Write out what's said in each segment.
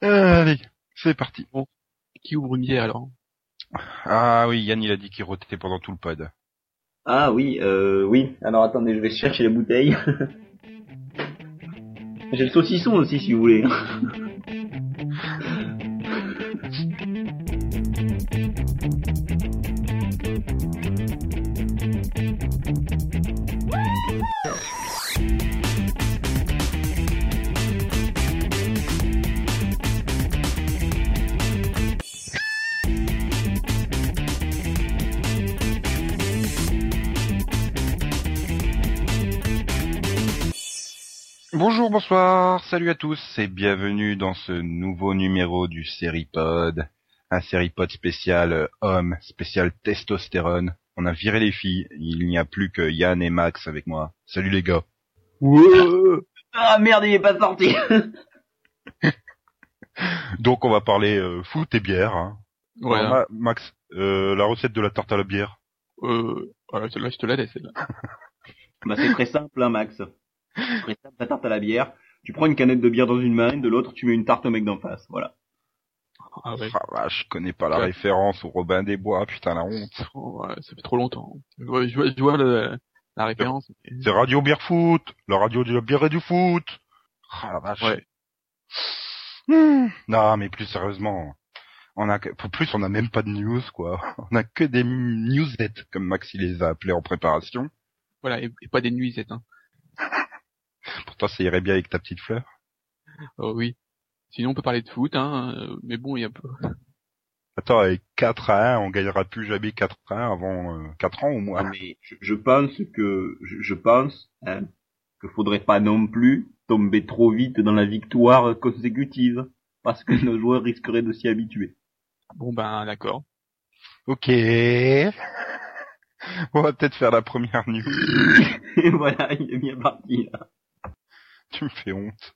Allez, c'est parti. Qui ouvre une bière alors Ah oui, Yann il a dit qu'il rotait pendant tout le pod. Ah oui, euh, oui. Alors attendez, je vais chercher la bouteille. J'ai le saucisson aussi si vous voulez. Bonjour, bonsoir, salut à tous et bienvenue dans ce nouveau numéro du Seripod. Un Seripod spécial euh, homme, spécial testostérone. On a viré les filles, il n'y a plus que Yann et Max avec moi. Salut les gars. ah merde, il est pas sorti. Donc on va parler euh, foot et bière. Hein. Ouais. Alors, Ma- Max, euh, la recette de la tarte à la bière. Euh, voilà, celle-là, je te la laisse, celle-là. bah c'est très simple, hein, Max. La tarte à la bière. Tu prends une canette de bière dans une main, de l'autre tu mets une tarte au mec d'en face. Voilà. Ah ouais. Ah vache, je connais pas la Ouais. référence au Robin des Bois, putain la honte. Oh, ouais, ça fait trop longtemps. Je vois, je vois, je vois le- la référence. C'est Radio Bière Foot, la radio de la bière et du foot. Ah la vache. Ouais. Hmm. Non, mais plus sérieusement, on a que- pour plus on a même pas de news quoi. On a que des newsettes comme Maxi les a appelés en préparation. Voilà, et, et pas des nuisettes, hein. Pourtant ça irait bien avec ta petite fleur. Oh oui. Sinon, on peut parler de foot, hein, euh, mais bon, il y a un peu... Attends, avec 4 à 1, on gagnera plus jamais 4 à 1 avant euh, 4 ans au Ah, moins. mais je, je pense que je, je pense hein, que faudrait pas non plus tomber trop vite dans la victoire consécutive parce que nos joueurs risqueraient de s'y habituer. Bon, ben, d'accord. Ok. On va peut-être faire la première news. Et voilà, il est bien parti. Là. Tu me fais honte.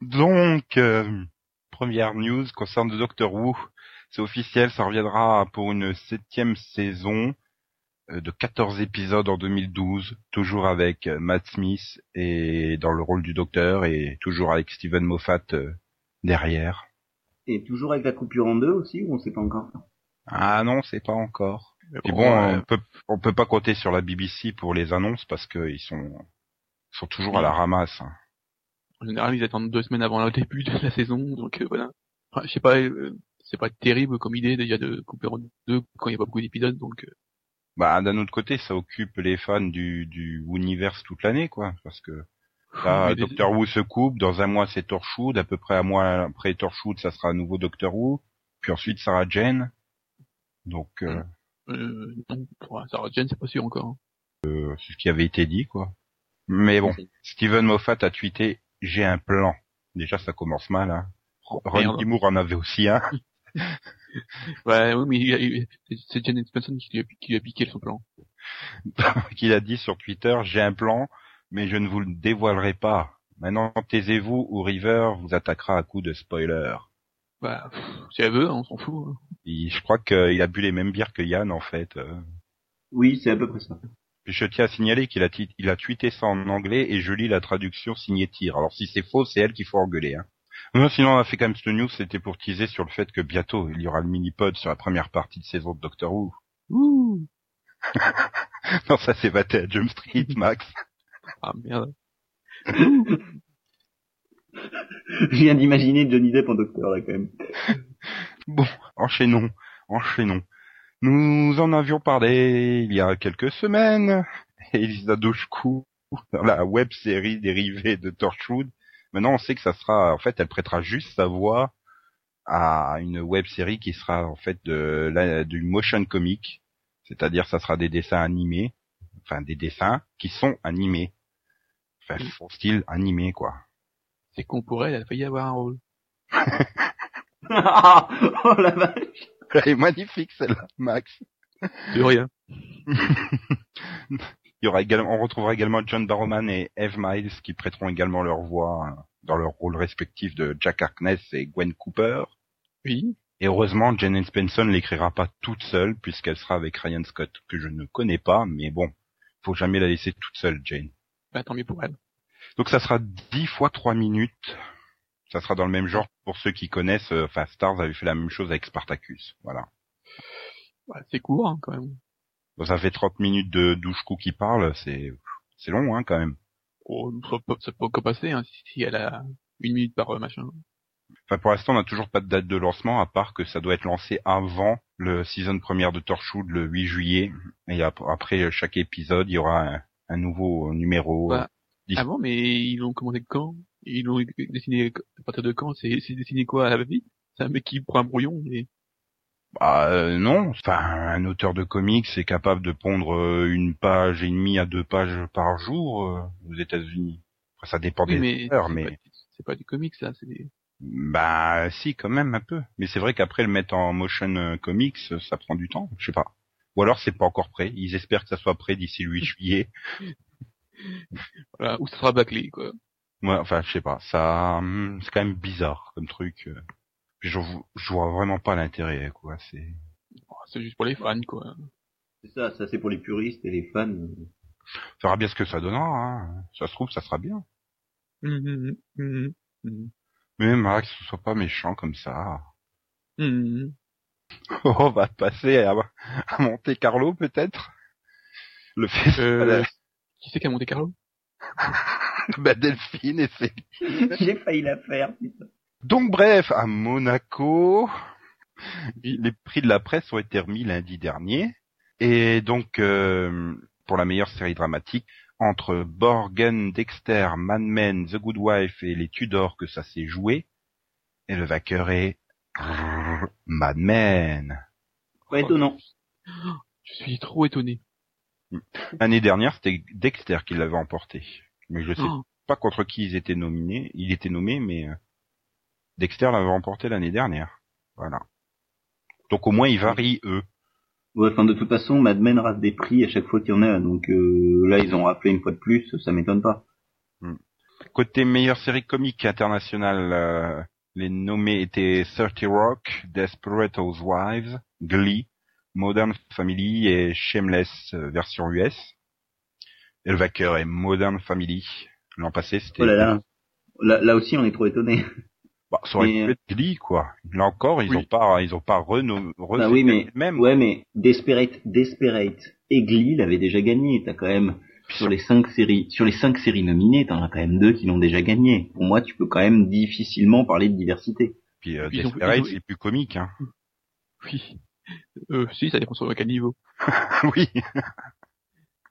Donc, euh, première news concerne Doctor Who. C'est officiel, ça reviendra pour une septième saison euh, de 14 épisodes en 2012, toujours avec euh, Matt Smith et dans le rôle du Docteur et toujours avec Steven Moffat derrière. Et toujours avec la coupure en deux aussi, ou on sait pas encore? Ah non, c'est pas encore. Puis bon, ouais. on peut on peut pas compter sur la BBC pour les annonces parce qu'ils sont ils sont toujours à la ramasse. En général, ils attendent deux semaines avant le début de la saison, donc euh, voilà. Enfin, je sais pas, euh, c'est pas terrible comme idée déjà de couper en deux quand il y a pas beaucoup d'épisodes, donc euh, Bah d'un autre côté, ça occupe les fans du du univers toute l'année quoi, parce que là des- Doctor Who se coupe, dans un mois c'est Torchwood, à peu près un mois après Torchwood ça sera un nouveau Doctor Who, puis ensuite Sarah Jane. Donc euh, euh, non, pour c'est pas sûr encore. hein. c'est ce qui avait été dit quoi. Mais bon, Steven Moffat a tweeté j'ai un plan. Déjà ça commence mal hein. Ron Merde. Moore en avait aussi un. Ouais, oui, mais c'est- Janet Spencer qui lui, a, qui lui a piqué son plan. qu'il a dit sur Twitter, j'ai un plan, mais je ne vous le dévoilerai pas. Maintenant, taisez-vous ou River vous attaquera à coups de spoiler. Bah, pff, si elle veut, hein, on s'en fout. hein. Il- je crois qu'il a bu les mêmes bières que Yann, en fait. euh. Oui, c'est à peu près ça. Puis je tiens à signaler qu'il a, il a tweeté ça en anglais et je lis la traduction signée Tyr. Alors si c'est faux, c'est elle qu'il faut engueuler. Hein. Non, sinon on a fait quand même ce news, c'était pour teaser sur le fait que bientôt il y aura le mini-pod sur la première partie de saison de Doctor Who. Ouh. Non, ça c'est battu à Jump Street, Max. Ah merde. Je viens d'imaginer Johnny Depp en docteur là quand même. Bon, enchaînons, enchaînons. Nous en avions parlé il y a quelques semaines. Elisa Doshku, dans la web série dérivée de Torchwood. Maintenant, on sait que ça sera, en fait, elle prêtera juste sa voix à une web série qui sera, en fait, de, la- du motion comic. C'est-à-dire, ça sera des dessins animés. Enfin, des dessins qui sont animés. Enfin, son style animé, quoi. C'est con pour elle, elle a failli avoir un rôle. oh la vache Elle est magnifique, celle-là, Max. De rien. Il y aura également, on retrouvera également John Barrowman et Eve Miles qui prêteront également leur voix hein, dans leur rôle respectif de Jack Harkness et Gwen Cooper. Oui. Et heureusement, Jane Spencer ne l'écrira pas toute seule puisqu'elle sera avec Ryan Scott que je ne connais pas, mais bon, faut jamais la laisser toute seule, Jane. Bah, tant mieux pour elle. Donc ça sera 10 fois 3 minutes. Ça sera dans le même genre pour ceux qui connaissent. euh, Enfin, Stars avait fait la même chose avec Spartacus. Voilà. Ouais, c'est court hein, quand même. Ça fait 30 minutes de Douchkou qui parle. C'est c'est long, hein, quand même. Oh, ça peut, ça peut encore passer hein, si, elle a une minute par euh, machin. Enfin, pour l'instant, on n'a toujours pas de date de lancement, à part que ça doit être lancé avant le season première de Torchwood le 8 juillet. Et ap- après chaque épisode, il y aura un, un nouveau numéro. Bah, Dis- Ah bon, mais ils l'ont commandé quand? Ils l'ont dessiné à partir de quand? C'est dessiné quoi à la vie? C'est un mec qui prend un brouillon et Bah euh, non, enfin un auteur de comics est capable de pondre euh, une page et demie à deux pages par jour euh, aux États-Unis. Après, ça dépend Oui, des mais auteurs, mais pas, c'est pas du comics ça, c'est des... bah si quand même un peu. Mais c'est vrai qu'après le mettre en motion euh, comics, ça prend du temps, je sais pas. Ou alors c'est pas encore prêt. Ils espèrent que ça soit prêt d'ici le 8 juillet. Voilà, ou ça sera bâclé quoi. Ouais, enfin je sais pas. Ça, hum, c'est quand même bizarre comme truc. euh. Puis je, je vois vraiment pas l'intérêt quoi. C'est Oh, C'est juste pour les fans quoi. C'est ça, ça c'est pour les puristes et les fans. on verra bien ce que ça donnera. Hein. Ça se trouve, ça sera bien. Mhm, mhm, mhm, Mais Max, ce soit pas méchant comme ça. mhm. On va passer à, à Monte Carlo peut-être? Le festival Euh, qui c'est qui a monté Carlo bah, Delphine et c'est. J'ai failli la faire, putain. Donc bref, à Monaco, les prix de la presse ont été remis lundi dernier. Et donc, euh, pour la meilleure série dramatique, entre Borgen, Dexter, Mad Men, The Good Wife et les Tudors que ça s'est joué, et le vainqueur est Mad Men. Pas étonnant. Je suis trop étonné. L'année dernière, c'était Dexter qui l'avait emporté. Mais je sais Oh, pas contre qui ils étaient nominés. Il était nommé, mais euh, Dexter l'avait remporté l'année dernière. Voilà. Donc au moins ils varient eux. Ouais, enfin de toute façon, Mad Men rate des prix à chaque fois qu'il y en a, donc euh, là ils ont rappelé une fois de plus, ça m'étonne pas. Côté meilleure série comique internationale, euh, les nommés étaient 30 Rock, Desperate Housewives, Glee, Modern Family et Shameless euh, version US. Et le vainqueur est Modern Family. L'an passé, c'était... Oh là là. Là, là aussi on est trop étonné. Bah, ça aurait Mais, pu être Glee, quoi. Là encore, ils Oui. ont pas, ils ont pas renommé, Bah oui, mais même. ouais, mais Desperate, Desperate et Glee l'avaient déjà gagné. T'as quand même sur les cinq séries, sur les cinq séries nominées, t'en as quand même deux qui l'ont déjà gagné. Pour moi, tu peux quand même difficilement parler de diversité. Puis euh, Desperate, c'est plus comique, hein. oui. Euh, si, ça dépend sur quel niveau. oui.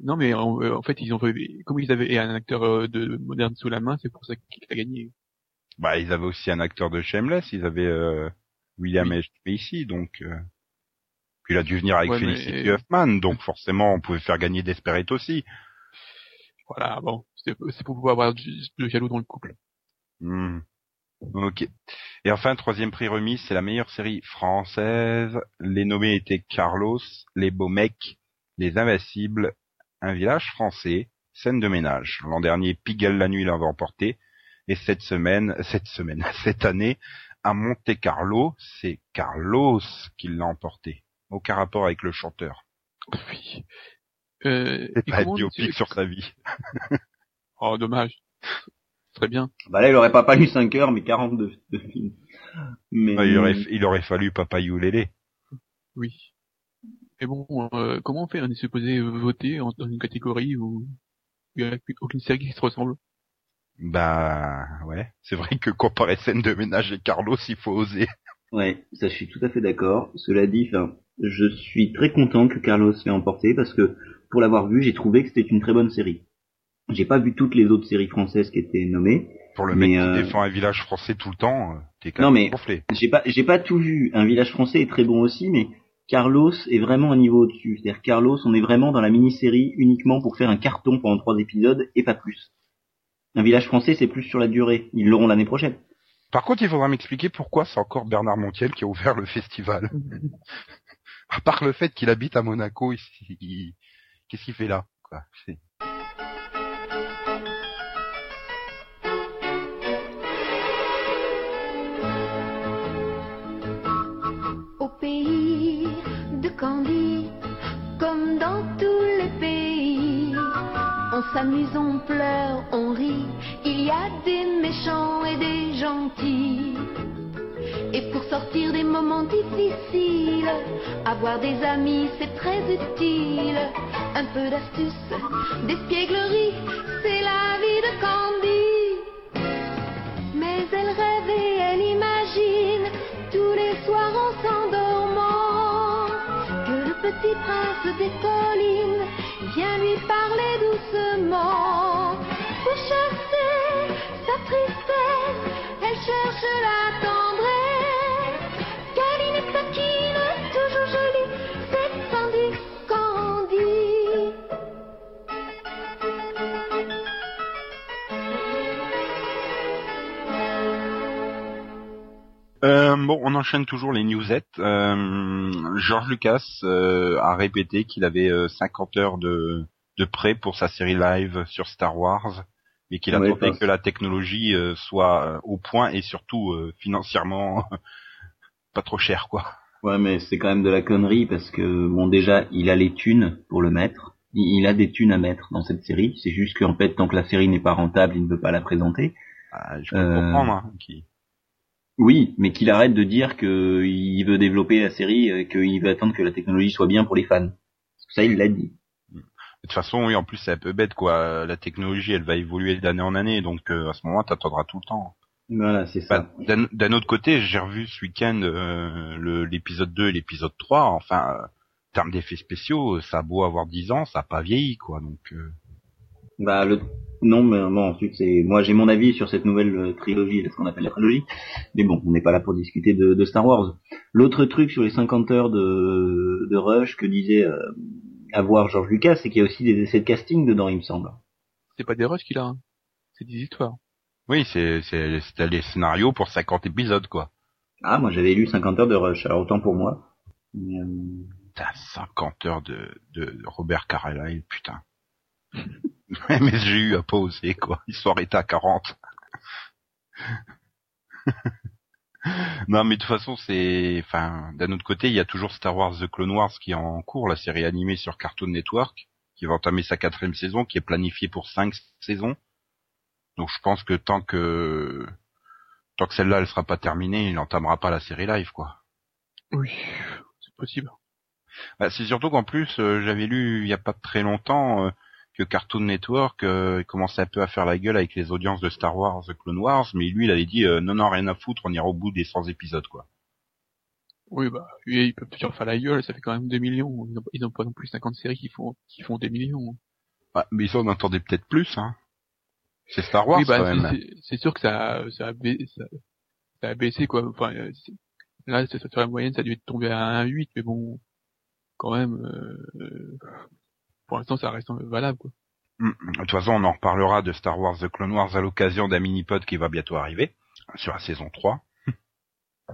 Non, mais en, euh, en fait, ils ont comme ils avaient un acteur euh, de moderne sous la main, c'est pour ça qu'il a gagné. Bah, ils avaient aussi un acteur de Shameless, ils avaient euh, William Oui. H. Macy, donc. euh, Puis il a dû venir avec Ouais, mais- Felicity Huffman, donc forcément, on pouvait faire gagner Desperate aussi. Voilà, bon, c'est pour pouvoir avoir du, de jaloux dans le couple. Hmm. Ok. Et enfin, troisième prix remis, c'est la meilleure série française. Les nommés étaient Carlos, Les Beaux Mecs, Les Invincibles, Un village français, Scène de ménage. L'an dernier, Pigalle la nuit l'avait emporté. Et cette semaine, cette semaine, cette année, à Monte Carlo, c'est Carlos qui l'a emporté. Aucun rapport avec le chanteur. Oui. Euh, C'est pas un biopic tu- sur sa vie. Oh, dommage. Très bien. Bah là, il aurait pas fallu 5 heures, mais 40 de. Mais Il aurait, il aurait fallu Papa Youlélé. Oui. Et bon, euh, comment on fait On est supposé voter en- dans une catégorie où il n'y a aucune série qui se ressemble Bah, ouais. C'est vrai que comparer Scène de ménage et Carlos, il faut oser. Ouais, ça je suis tout à fait d'accord. Cela dit, je suis très content que Carlos l'ait emporté parce que pour l'avoir vu, j'ai trouvé que c'était une très bonne série. J'ai pas vu toutes les autres séries françaises qui étaient nommées. Pour le mec euh, qui défend un village français tout le temps, euh, t'es quand Non, même mais- gonflé. J'ai pas, j'ai pas tout vu. Un village français est très bon aussi, mais Carlos est vraiment un niveau au-dessus. C'est-à-dire Carlos, on est vraiment dans la mini-série uniquement pour faire un carton pendant trois épisodes et pas plus. Un village français, c'est plus sur la durée. Ils l'auront l'année prochaine. Par contre, il faudra m'expliquer pourquoi c'est encore Bernard Montiel qui a ouvert le festival. À part le fait qu'il habite à Monaco, il- qu'est-ce qu'il fait là quoi? Candy, comme dans tous les pays, on s'amuse, on pleure, on rit. Il y a des méchants et des gentils. Et pour sortir des moments difficiles, avoir des amis c'est très utile. Un peu d'astuce, d'espièglerie, c'est la vie de Candy. Mais elle rêve et elle imagine tous les soirs que le petit prince des collines vient lui parler doucement. Pour chasser sa tristesse, elle cherche la. Euh, bon, on enchaîne toujours les newsettes. Euh, George Lucas euh, a répété qu'il avait euh, 50 heures de, de prêt pour sa série live sur Star Wars, mais qu'il Ouais, attendait que la technologie euh, soit euh, au point et surtout euh, financièrement pas trop cher, quoi. Ouais, mais c'est quand même de la connerie parce que bon déjà il a les thunes pour le mettre. Il a des thunes à mettre dans cette série. C'est juste qu'en fait tant que la série n'est pas rentable, il ne veut pas la présenter. Ah, je peux Euh, comprendre. Hein, qui- Oui, mais qu'il arrête de dire qu'il veut développer la série, qu'il veut attendre que la technologie soit bien pour les fans. Ça, il l'a dit. De toute façon, oui, en plus c'est un peu bête, quoi. La technologie, elle va évoluer d'année en année, donc euh, à ce moment, t'attendras tout le temps. Voilà, c'est Bah, ça. D'un d'un autre côté, j'ai revu ce week-end euh, l'épisode 2 et l'épisode 3. Enfin, euh, en termes d'effets spéciaux, ça a beau avoir 10 ans, ça a pas vieilli, quoi. Donc, Bah le non, mais bon, ensuite c'est moi j'ai mon avis sur cette nouvelle euh, trilogie, ce qu'on appelle la trilogie. Mais bon, on n'est pas là pour discuter de, de Star Wars. L'autre truc sur les 50 heures de, de rush que disait euh, avoir George Lucas, c'est qu'il y a aussi des essais de casting dedans, il me semble. C'est pas des rushs qu'il a, hein. c'est des histoires. oui, c'est c'est c'était les scénarios pour 50 épisodes, quoi. Ah, moi j'avais lu 50 heures de rush, alors autant pour moi. Mais, euh, T'as 50 heures de, de Robert Carlyle, putain. MSGU a pas osé, quoi. Ils sont arrêtés à 40. non, mais de toute façon, c'est, enfin, d'un autre côté, il y a toujours Star Wars The Clone Wars qui est en cours, la série animée sur Cartoon Network, qui va entamer sa quatrième saison, qui est planifiée pour cinq saisons. Donc, je pense que tant que, tant que celle-là, elle sera pas terminée, il n'entamera pas la série live, quoi. Oui, c'est possible. Bah, c'est surtout qu'en plus, euh, j'avais lu il y a pas très longtemps euh, que Cartoon Network euh, commençait un peu à faire la gueule avec les audiences de Star Wars, Clone Wars, mais lui, il avait dit euh, non, non, rien à foutre, on ira au bout des 100 épisodes, quoi. Oui, bah, oui, ils peuvent toujours faire la gueule, ça fait quand même 2 millions. Ils n'ont ils ont pas non plus 50 séries qui font, qui font 2 millions. Bah, mais ça, on entendait peut-être plus, hein. C'est Star Wars, oui, bah, quand c'est- même. c'est- c'est sûr que ça, a- ça, a baissé, ça, ça a baissé, quoi. Enfin, euh, là, c'est- sur la moyenne, ça a dû tomber à 1,8, mais bon, quand même, euh, pour l'instant, ça reste valable, quoi. Mm, mm. De toute façon, on en reparlera de Star Wars The Clone Wars à l'occasion d'un mini-pod qui va bientôt arriver, sur la saison 3.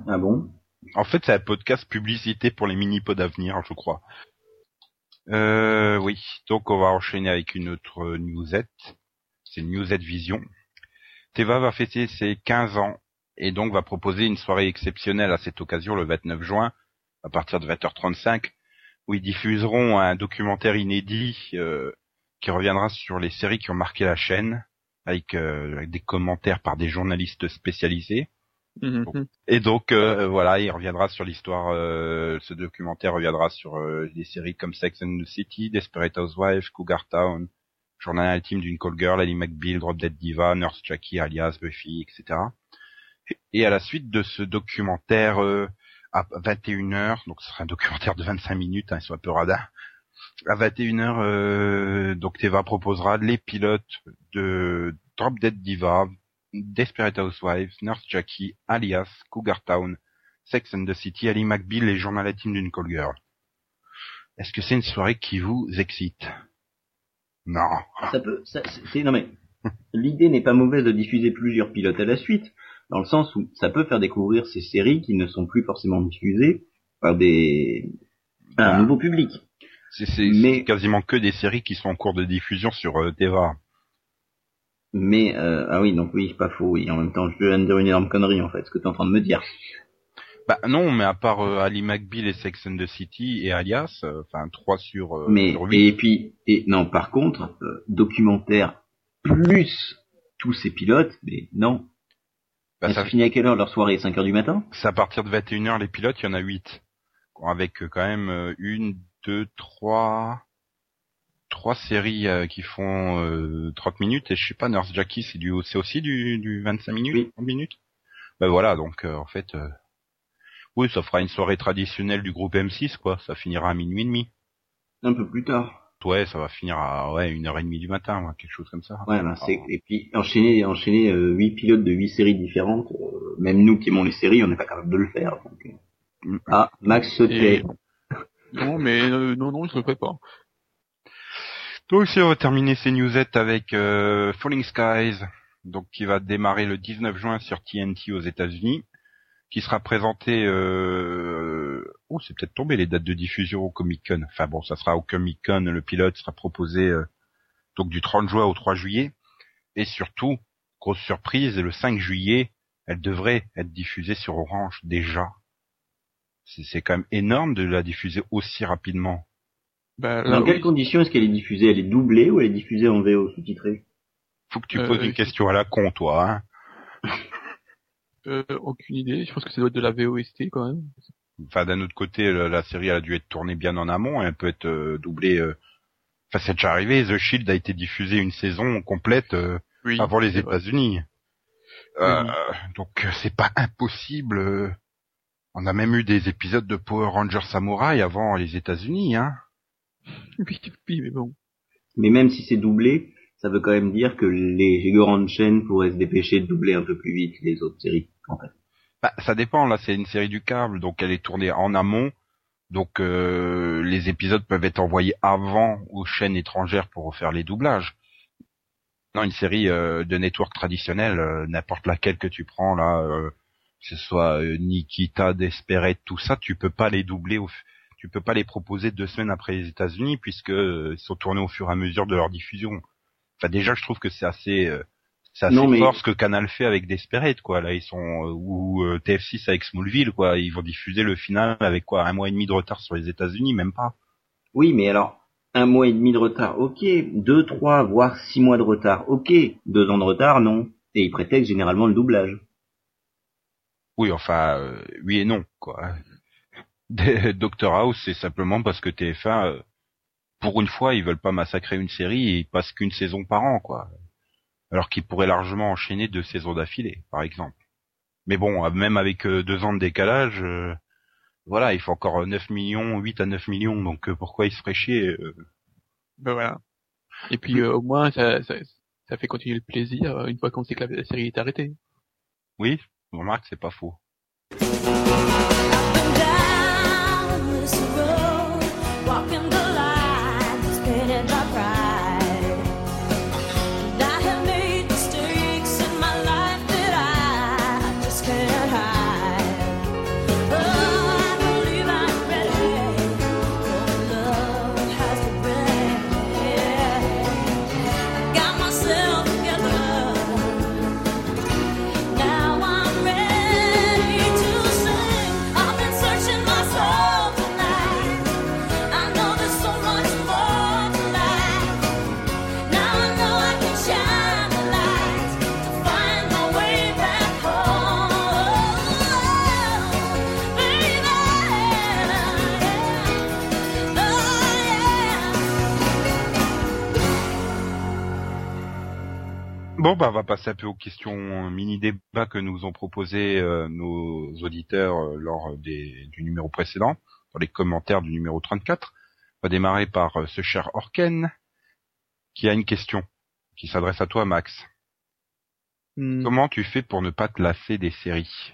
Ah bon? En fait, c'est un podcast publicité pour les mini-pods à venir, je crois. Euh, oui. Donc, on va enchaîner avec une autre newsette. C'est Newsette Vision. Teva va fêter ses 15 ans et donc va proposer une soirée exceptionnelle à cette occasion le 29 juin à partir de 20h35 où ils diffuseront un documentaire inédit euh, qui reviendra sur les séries qui ont marqué la chaîne avec, euh, avec des commentaires par des journalistes spécialisés. Mhm. Et donc euh, voilà, il reviendra sur l'histoire. euh, ce documentaire reviendra sur euh, des séries comme Sex and the City, Desperate Housewives, Cougar Town, Journal intime d'une call girl, Ellie McBeal, Drop Dead Diva, Nurse Jackie, alias Buffy, etc. Et à la suite de ce documentaire euh, à 21h, donc ce sera un documentaire de 25 minutes, hein, ils sont un peu radins. À 21h, euh, donc Teva proposera les pilotes de Drop Dead Diva, Desperate Housewives, Nurse Jackie, Alias, Cougar Town, Sex and the City, Ali McBeal et Journal intime d'une call girl. Est-ce que c'est une soirée qui vous excite? Non. Ça peut, non mais, l'idée n'est pas mauvaise de diffuser plusieurs pilotes à la suite, dans le sens où ça peut faire découvrir ces séries qui ne sont plus forcément diffusées par des, un Ah. nouveau public. C'est c'est- Mais- c'est quasiment que des séries qui sont en cours de diffusion sur euh, Teva. Mais, euh, ah oui, donc oui, pas faux, oui. En même temps, je viens de dire une énorme connerie, en fait, ce que tu es en train de me dire. Bah non, mais à part euh, Ali McBeal et Sex and the City et Alias, euh, enfin 3 sur, euh, Mais sur 8. et puis et non par contre euh, documentaire plus tous ces pilotes, mais non. Bah, ça, finies à quelle heure leur soirée? 5 heures du matin? C'est à partir de 21h les pilotes, il y en a 8. Avec euh, quand même euh, une, deux, trois, trois séries euh, qui font euh, 30 minutes et je sais pas, Nurse Jackie c'est du, c'est aussi du, du 25 minutes, Oui. 30 minutes? Bah voilà, donc euh, en fait, euh, oui, ça fera une soirée traditionnelle du groupe M6 quoi. Ça finira à minuit et demi. Un peu plus tard. Ouais, ça va finir à ouais une heure et demie du matin, ouais, quelque chose comme ça. Ouais, ben, c'est et puis enchaîner enchaîner euh, huit pilotes de huit séries différentes, euh, même nous qui aimons les séries, on n'est pas capable de le faire. donc, euh. Mm. Ah, Max se tait. Et- Non, mais euh, non, non, je le ferai pas. Donc si on va terminer ces newsettes avec euh, Falling Skies, donc qui va démarrer le 19 juin sur TNT aux États-Unis, qui sera présenté. Euh... Oh, c'est peut-être tombé les dates de diffusion au Comic Con. Enfin bon, ça sera au Comic Con. Le pilote sera proposé euh, donc du 30 juin au 3 juillet, et surtout grosse surprise, le 5 juillet, elle devrait être diffusée sur Orange déjà. C'est c'est quand même énorme de la diffuser aussi rapidement. Bah, là, Dans quelles oui. conditions est-ce qu'elle est diffusée? Elle est doublée ou elle est diffusée en VO sous-titrée? Faut que tu Euh, poses une question à la con, toi. Hein Euh, aucune idée. Je pense que ça doit être de la VOST quand même. Enfin, d'un autre côté, la, la série elle a dû être tournée bien en amont et elle peut être euh, doublée. euh, Enfin, c'est déjà arrivé. The Shield a été diffusé une saison complète euh, Oui. avant les. États-Unis. Euh, Oui. Donc, c'est pas impossible. euh. On a même eu des épisodes de Power Rangers Samurai avant les États-Unis. Hein. Oui, oui, mais bon. Mais même si c'est doublé, ça veut quand même dire que les grandes chaînes pourraient se dépêcher de doubler un peu plus vite les autres séries. En fait. Bah, ça dépend. Là, c'est une série du câble, donc elle est tournée en amont. Donc, euh, les épisodes peuvent être envoyés avant aux chaînes étrangères pour refaire les doublages. Non, une série euh, de network traditionnelle, euh, n'importe laquelle que tu prends là, euh, que ce soit euh, Nikita, Desperate, tout ça, tu peux pas les doubler, au tu peux pas les proposer deux semaines après les États-Unis puisque euh, ils sont tournés au fur et à mesure de leur diffusion. Enfin, déjà, je trouve que c'est assez, c'est assez Non, mais- fort ce que Canal fait avec Desperate, quoi. Là, ils sont euh, ou euh, TF6 avec Smallville, quoi. Ils vont diffuser le final avec quoi, un mois et demi de retard sur les États-Unis, même pas. Oui, mais alors un mois et demi de retard, ok. Deux, trois, voire six mois de retard, ok. Deux ans de retard, non. Et ils prétextent généralement le doublage. Oui, enfin, euh, oui et non, quoi. Doctor House, c'est simplement parce que TF1, euh, pour une fois, ils veulent pas massacrer une série et ils passent qu'une saison par an, quoi. Alors qu'ils pourraient largement enchaîner deux saisons d'affilée, par exemple. Mais bon, euh, même avec euh, deux ans de décalage, euh, voilà, il faut encore euh, 9 millions, 8 à 9 millions, donc euh, pourquoi ils se feraient chier euh, Ben voilà. Et puis euh, au moins ça, ça, ça fait continuer le plaisir une fois qu'on sait que la, série est arrêtée. Oui, remarque, c'est pas faux. down this road, Un peu aux questions mini-débats que nous ont proposé euh, nos auditeurs euh, lors des, du numéro précédent, dans les commentaires du numéro 34. On va démarrer par euh, ce cher Orken, qui a une question, qui s'adresse à toi, Max. Hmm. Comment tu fais pour ne pas te lasser des séries?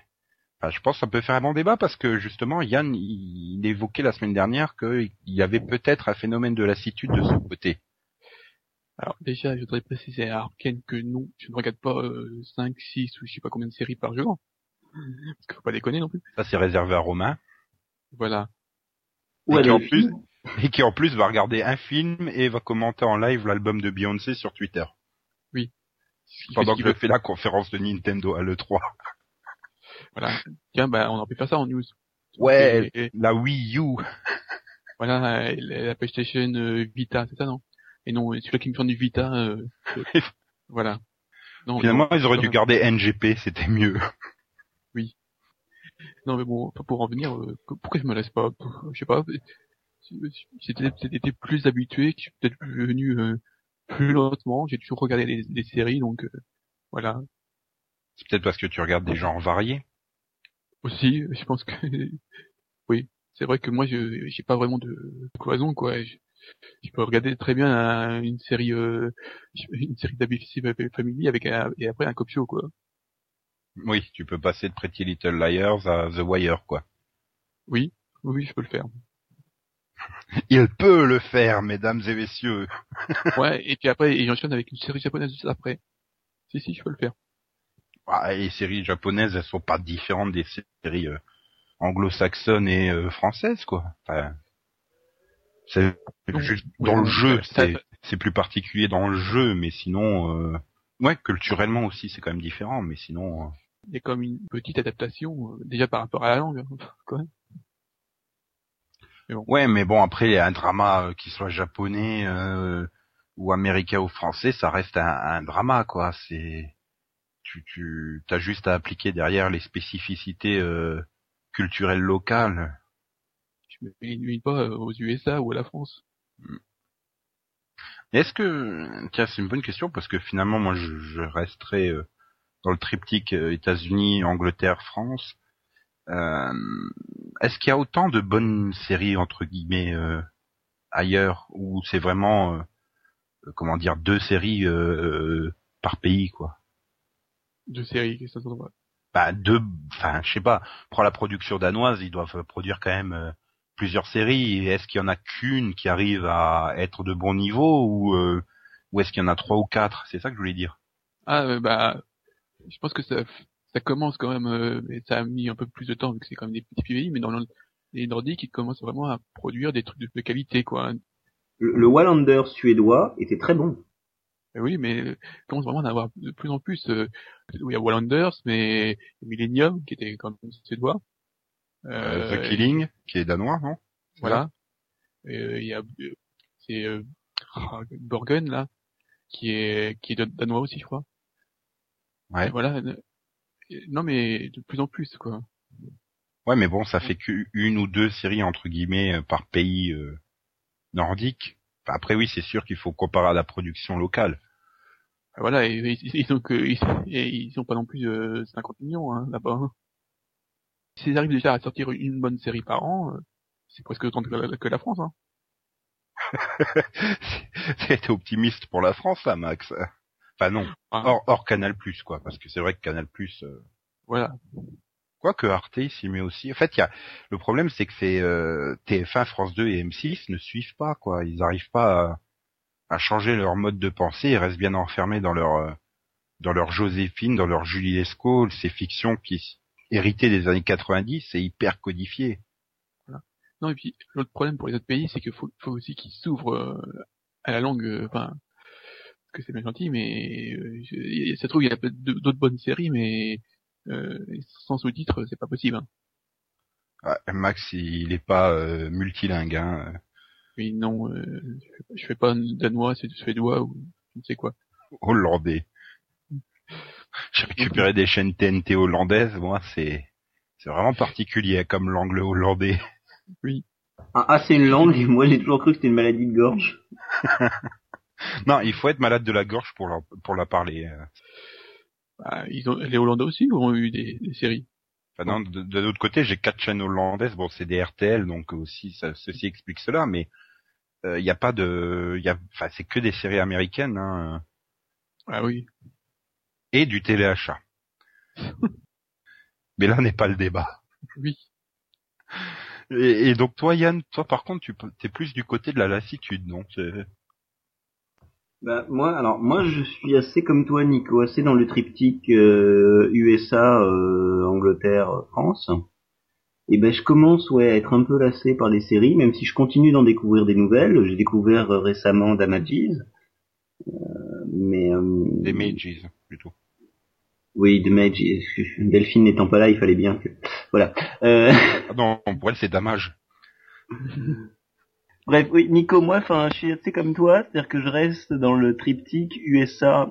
Enfin, Je pense que ça peut faire un bon débat parce que justement, Yann, il, il évoquait la semaine dernière qu'il y avait peut-être un phénomène de lassitude de son côté. Alors déjà, je voudrais préciser à Arkane que non, je ne regarde pas euh, 5, 6 ou je sais pas combien de séries par jour. Parce qu'il faut pas déconner non plus. Ça, c'est réservé à Romain. Voilà. Ou Et qui, en plus, et qui en plus va regarder un film et va commenter en live l'album de Beyoncé sur Twitter. Fait Pendant que qu'il je fais la conférence de Nintendo à l'E3. Voilà. Tiens, bah, on aurait pu faire ça en news. Ouais, Et- et- la Wii U. voilà, la la PlayStation euh, Vita, c'est ça, non? Et non, celui-là qui me fait du Vita, euh, voilà. Non, Finalement, non, ils auraient dû garder NGP, c'était mieux. Non, mais bon, pour en venir, euh, pourquoi je me laisse pas? Je sais pas. J'étais plus habitué, que je suis peut-être venu euh, plus lentement. J'ai toujours regardé les, les séries, donc euh, voilà. C'est peut-être parce que tu regardes des genres variés. Aussi, je pense que oui, c'est vrai que moi, je j'ai pas vraiment de, de cloison, quoi. Je, je peux regarder très bien un- une série, euh, une série d'ABC Family avec un, et après un cop show, quoi. Oui, tu peux passer de Pretty Little Liars à The Wire, quoi. Oui, oui, je peux le faire. Il peut le faire, mesdames et messieurs. Ouais, et puis après, et j'enchaîne avec une série japonaise juste après. Si, si, je peux le faire. Ah, les séries japonaises, elles sont pas différentes des séries euh, anglo-saxonnes et euh, françaises, quoi. Enfin, c'est juste oui, dans le jeu, ça- c'est plus particulier dans le jeu, mais sinon, euh, ouais, culturellement aussi, c'est quand même différent, mais sinon, euh, Il y a comme une petite adaptation, euh, déjà par rapport à la langue, hein, quand même. ouais, mais bon, après, un drama euh, qui soit japonais euh, ou américain ou français, ça reste un, un drama, quoi. C'est tu tu t'as juste à appliquer derrière les spécificités euh, culturelles locales. Me limite pas euh, aux USA ou à la France. Est-ce que tiens c'est une bonne question parce que finalement moi je, je resterai euh, dans le triptyque euh, États-Unis, Angleterre, France. Euh, Est-ce qu'il y a autant de bonnes séries entre guillemets euh, ailleurs où c'est vraiment euh, comment dire deux séries par pays quoi? De séries, qu'est-ce que ça Bah deux, enfin je sais pas. Pour la production danoise ils doivent produire quand même euh, plusieurs séries. Est-ce qu'il y en a qu'une qui arrive à être de bon niveau ou euh, ou est-ce qu'il y en a trois ou quatre? C'est ça que je voulais dire. Ah, euh, bah, je pense que ça, ça commence quand même, euh, mais ça a mis un peu plus de temps vu que c'est quand même des petits pays, mais dans le- les Nordiques, ils commencent vraiment à produire des trucs de, de qualité, quoi. Le, le Wallander suédois était très bon. Et oui, mais euh, ils commencent vraiment à en avoir de plus en plus. Euh, il y a Wallanders, mais Millennium, qui était quand même suédois. Euh, The Killing, qui est danois, non? Voilà. Euh, il y a, c'est euh, ah, Borgen là, qui est qui est dan- danois aussi, je crois. Ouais. Et voilà. Non mais de plus en plus quoi. Ouais, mais bon, ça fait qu'une ou deux séries entre guillemets par pays euh, nordique. Enfin, après, oui, c'est sûr qu'il faut comparer à la production locale. Voilà. Et, et- ils et ils sont pas non plus euh, 50 millions hein, là-bas. S'ils arrivent déjà à sortir une bonne série par an, euh, c'est presque autant que la, que la France. Hein. T'es optimiste pour la France, là, Max. Enfin non, Ah, hors, hors Canal Plus, quoi, parce que c'est vrai que Canal Plus. Euh... Voilà. Quoique Arte s'y met aussi. En fait, il y a le problème, c'est que c'est euh, TF1, France 2 et M6 ne suivent pas, quoi. Ils n'arrivent pas à, à changer leur mode de pensée. Ils restent bien enfermés dans leur euh, dans leur Joséphine, dans leur Julie Lescaut, ces fictions qui héritées des années 90, c'est hyper codifié. Non et puis l'autre problème pour les autres pays, c'est qu'il faut, faut aussi qu'ils s'ouvrent euh, à la langue. euh, Enfin, parce que c'est bien gentil, mais euh, ça trouve il y a d'autres bonnes séries, mais euh, sans sous-titres, c'est pas possible. Hein. Ouais, Max, il est pas euh, multilingue. Hein. Oui, non, euh, je fais pas- je fais pas danois, c'est suédois ou je ne sais quoi. hollandais. J'ai récupéré des chaînes TNT hollandaises, moi c'est c'est vraiment particulier comme langue le hollandais. Ah, ah, c'est une langue, moi j'ai toujours cru que c'était une maladie de gorge. Non, il faut être malade de la gorge pour la, pour la parler. euh. Bah, ils ont, les Hollandais aussi ont eu des, des séries. Enfin non, de, de l'autre côté, j'ai quatre chaînes hollandaises, bon c'est des RTL donc aussi ça, ceci explique cela, mais il n'y a pas de, il y a, enfin c'est que des séries américaines hein, Ah oui. Et du téléachat. mais là n'est pas le débat. Oui. Et, et donc toi Yann, toi par contre tu peux- t'es plus du côté de la lassitude, non? Bah, moi, alors moi je suis assez comme toi Nico, assez dans le triptyque euh, USA, euh, Angleterre, euh, France. Et ben je commence ouais à être un peu lassé par les séries, même si je continue d'en découvrir des nouvelles. J'ai découvert euh, récemment Damages, euh, mais euh, Des Mages plutôt. Oui, The Mage, Delphine n'étant pas là, il fallait bien que... Voilà. Euh... Ah non, pour elle, c'est dommage. Bref, oui, Nico, moi, enfin, je suis assez comme toi, c'est-à-dire que je reste dans le triptyque USA,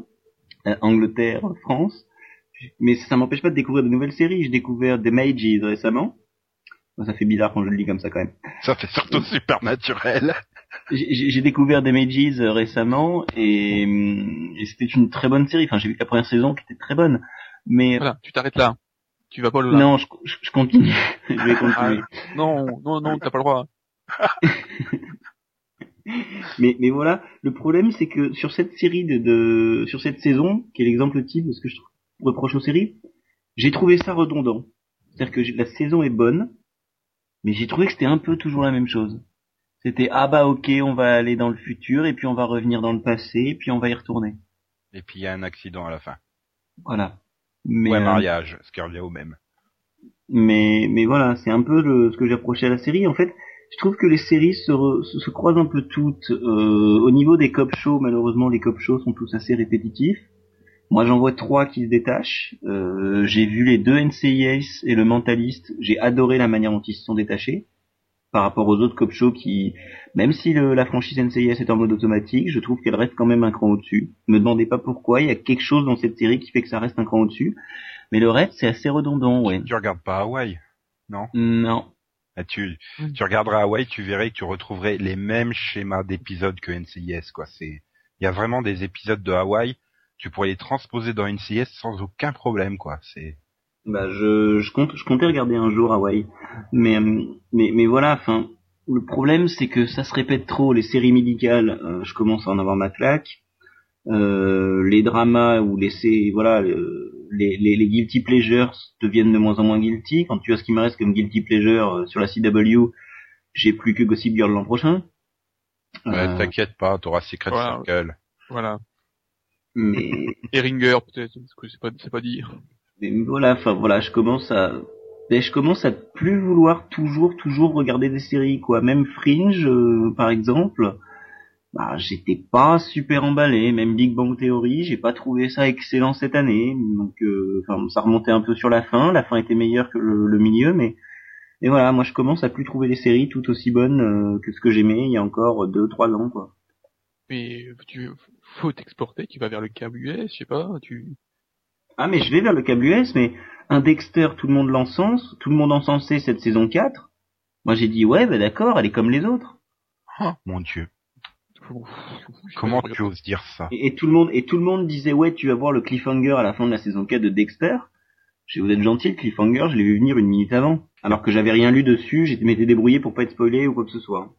euh, Angleterre, France. Mais ça m'empêche pas de découvrir de nouvelles séries. J'ai découvert The Mages récemment. Ça fait bizarre quand je le dis comme ça quand même. Ça fait surtout super naturel. J'ai- découvert The Mages euh, récemment et, hum, et c'était une très bonne série. Enfin, j'ai vu que la première saison qui était très bonne. Mais Voilà, tu t'arrêtes là. Tu vas pas le non, je, je- continue. je vais continuer. Non, non, non, t'as pas le droit. Mais, mais voilà, le problème c'est que sur cette série de, de sur cette saison, qui est l'exemple type de ce que je reproche aux séries, j'ai trouvé ça redondant. C'est-à-dire que la saison est bonne, mais j'ai trouvé que c'était un peu toujours la même chose. C'était ah bah ok, on va aller dans le futur et puis on va revenir dans le passé et puis on va y retourner. Et puis il y a un accident à la fin. Voilà. Mais Ou un euh, mariage, ce qui revient au même. mais mais voilà, c'est un peu le- ce que j'ai à la série. En fait, je trouve que les séries se, re- se, se croisent un peu toutes. Euh, au niveau des cop shows, malheureusement, les cop shows sont tous assez répétitifs. Moi, j'en vois trois qui se détachent. Euh, j'ai vu les deux NCIS et le Mentaliste. J'ai adoré la manière dont ils se sont détachés par rapport aux autres cop shows qui, même si le- la franchise NCIS est en mode automatique, je trouve qu'elle reste quand même un cran au-dessus. Me demandez pas pourquoi. Il y a quelque chose dans cette série qui fait que ça reste un cran au-dessus. Mais le reste, c'est assez redondant, ouais. Tu regardes pas Hawaï, non? Non. Ah, tu, Mm. tu regarderas Hawaï, tu verrais que tu retrouverais les mêmes schémas d'épisodes que NCIS, quoi. C'est, il y a vraiment des épisodes de Hawaï, tu pourrais les transposer dans NCIS sans aucun problème, quoi. C'est, Bah, je, je compte, je comptais regarder un jour Hawaï, mais, euh, mais, mais voilà. Enfin, le problème c'est que ça se répète trop. Les séries médicales, euh, je commence à en avoir ma claque. Euh, les dramas ou les, voilà, le- les, les, les guilty pleasures deviennent de moins en moins guilty. Quand tu vois ce qui me reste comme guilty pleasure euh, sur la CW, j'ai plus que Gossip Girl l'an prochain. Ouais, Euh, t'inquiète pas, t'auras Secret Voilà. Circle. Voilà. mais Eringer, peut-être, parce que c'est pas, c'est pas dire. Mais voilà, enfin voilà, je commence à, mais je commence à plus vouloir toujours, toujours regarder des séries quoi. Même Fringe, euh, par exemple, bah j'étais pas super emballé. Même Big Bang Theory, j'ai pas trouvé ça excellent cette année. Donc, euh, enfin, ça remontait un peu sur la fin. La fin était meilleure que le, le milieu, mais et voilà, moi je commence à plus trouver des séries tout aussi bonnes euh, que ce que j'aimais il y a encore deux, trois ans quoi. Mais tu faut t'exporter, tu vas vers le câble US, je sais pas, tu. Ah mais je vais vers le câble US, mais un Dexter, tout le monde l'encense, tout le monde encensait cette saison 4. Moi j'ai dit ouais, bah d'accord, elle est comme les autres. Oh, mon dieu. Comment tu oses dire ça? Et, et tout le monde et tout le monde disait ouais, tu vas voir le cliffhanger à la fin de la saison 4 de Dexter. Je vais vous être gentil, le cliffhanger, je l'ai vu venir une minute avant, alors que j'avais rien lu dessus, j'étais m'étais débrouillé pour pas être spoilé ou quoi que ce soit.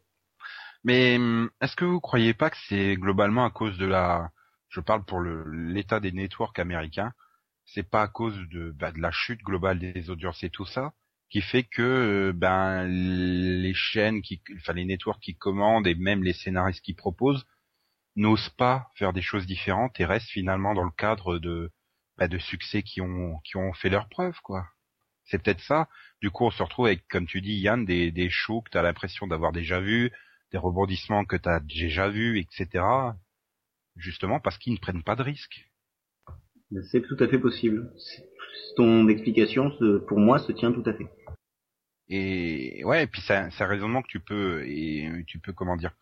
Mais hum, est-ce que vous croyez pas que c'est globalement à cause de la, je parle pour l'état des networks américains, c'est pas à cause de bah, de la chute globale des audiences et tout ça qui fait que euh, ben les chaînes qui, enfin les networks qui commandent et même les scénaristes qui proposent n'osent pas faire des choses différentes et restent finalement dans le cadre de bah, de succès qui ont qui ont fait leurs preuves quoi. C'est peut-être ça. Du coup, on se retrouve avec, comme tu dis, Yann, des, des shows que tu as l'impression d'avoir déjà vus, des rebondissements que tu as déjà vus, etc. Justement parce qu'ils ne prennent pas de risques. C'est tout à fait possible. Ton explication, pour moi, se tient tout à fait. Et ouais, et puis c'est un, raisonnement que tu peux tu peux comment dire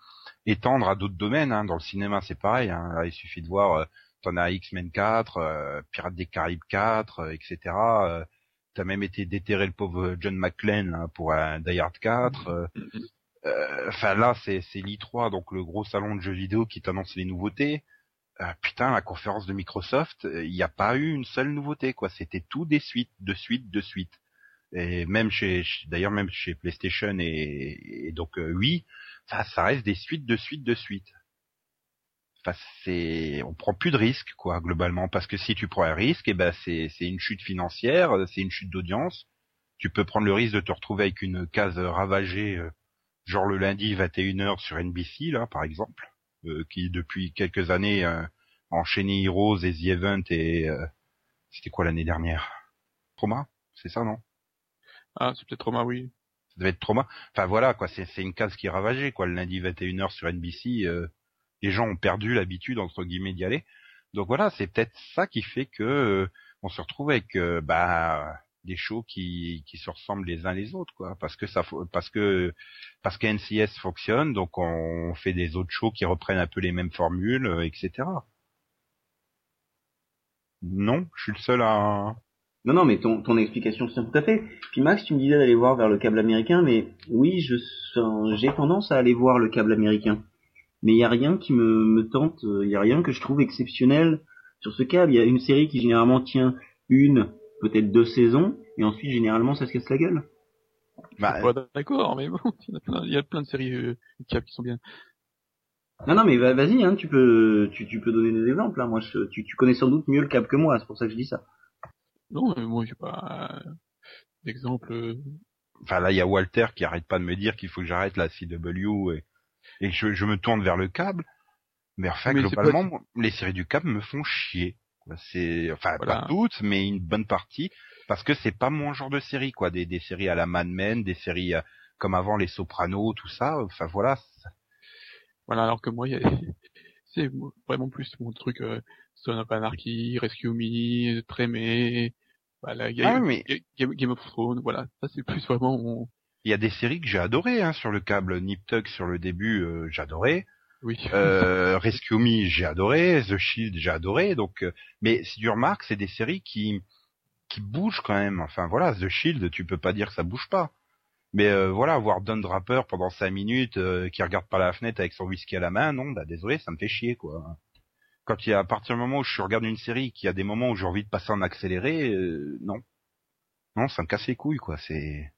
étendre à d'autres domaines. Hein. Dans le cinéma, c'est pareil. Hein. Là, il suffit de voir, euh, t'en as X-Men 4, euh, Pirates des Caraïbes 4, euh, etc. T'as même été déterré le pauvre John McClane là, pour un Die Hard 4. euh. Euh, Enfin là, c'est l'I3, donc le gros salon de jeux vidéo qui t'annonce les nouveautés. Euh, putain, la conférence de Microsoft, euh, il n'y a pas eu une seule nouveauté, quoi. C'était tout des suites, de suite, de suite. Et même chez, d'ailleurs même chez PlayStation et, donc euh, oui, ça, ça reste des suites, de suite, de suite. Enfin, c'est, on prend plus de risques, quoi, globalement, parce que si tu prends un risque, eh ben c'est, c'est une chute financière, euh, c'est une chute d'audience. Tu peux prendre le risque de te retrouver avec une case ravagée, euh, genre le lundi 21h sur NBC, là, par exemple, qui depuis quelques années euh, enchaîné Heroes et The Event et euh, c'était quoi l'année dernière? Trauma, c'est ça, non? Ah, c'est peut-être Romain, oui. ça devait être trauma. Enfin voilà quoi, c'est c'est une case qui est ravagée quoi. Le lundi 21h sur NBC, euh, les gens ont perdu l'habitude entre guillemets d'y aller. Donc voilà, c'est peut-être ça qui fait que euh, on se retrouve avec euh, bah des shows qui qui se ressemblent les uns les autres quoi parce que ça parce que parce que NCS fonctionne donc on fait des autres shows qui reprennent un peu les mêmes formules euh, etc non je suis le seul à Non, non, mais ton, ton explication tient tout à fait. Puis Max, tu me disais d'aller voir vers le câble américain, mais oui, je j'ai tendance à aller voir le câble américain. Mais il y a rien qui me, me tente, il y a rien que je trouve exceptionnel sur ce câble. Il y a une série qui généralement tient une, peut-être deux saisons, et ensuite généralement ça se casse la gueule. bah, d'accord, mais bon, il y a plein, il y a plein de séries euh, câbles qui sont bien. Non, non, mais va- vas-y, hein, tu peux, tu, tu peux donner des exemples. Hein. Moi, je, tu, tu connais sans doute mieux le câble que moi, c'est pour ça que je dis ça. Non, mais moi j'ai pas d'exemple. euh, enfin là il y a Walter qui arrête pas de me dire qu'il faut que j'arrête la CW et, et que je, je me tourne vers le câble mais enfin Mais globalement les séries du câble me font chier. C'est enfin Voilà. pas toutes mais une bonne partie parce que c'est pas mon genre de série quoi des, des séries à la Mad Men des séries euh, comme avant les Sopranos tout ça enfin voilà Voilà, alors que moi, c'est vraiment plus mon truc euh, Son of Anarchy, Rescue Me, Trémé, voilà, Game, Ah, mais- Game, Game of Thrones, voilà. Ça, c'est plus vraiment mon... il y a des séries que j'ai adorées hein, sur le câble Nip Tuck sur le début euh, j'adorais Oui. Euh, Rescue Me, j'ai adoré. The Shield, j'ai adoré. Donc, euh, mais si tu remarques, c'est des séries qui qui bougent quand même. Enfin voilà, The Shield, tu peux pas dire que ça bouge pas. Mais euh, voilà, voir Don Draper pendant cinq minutes euh, qui regarde par la fenêtre avec son whisky à la main, non, bah désolé, ça me fait chier quoi. Quand il y a à partir du moment où je regarde une série, qu'il y a des moments où j'ai envie de passer en accéléré, euh, non, non, ça me casse les couilles quoi. C'est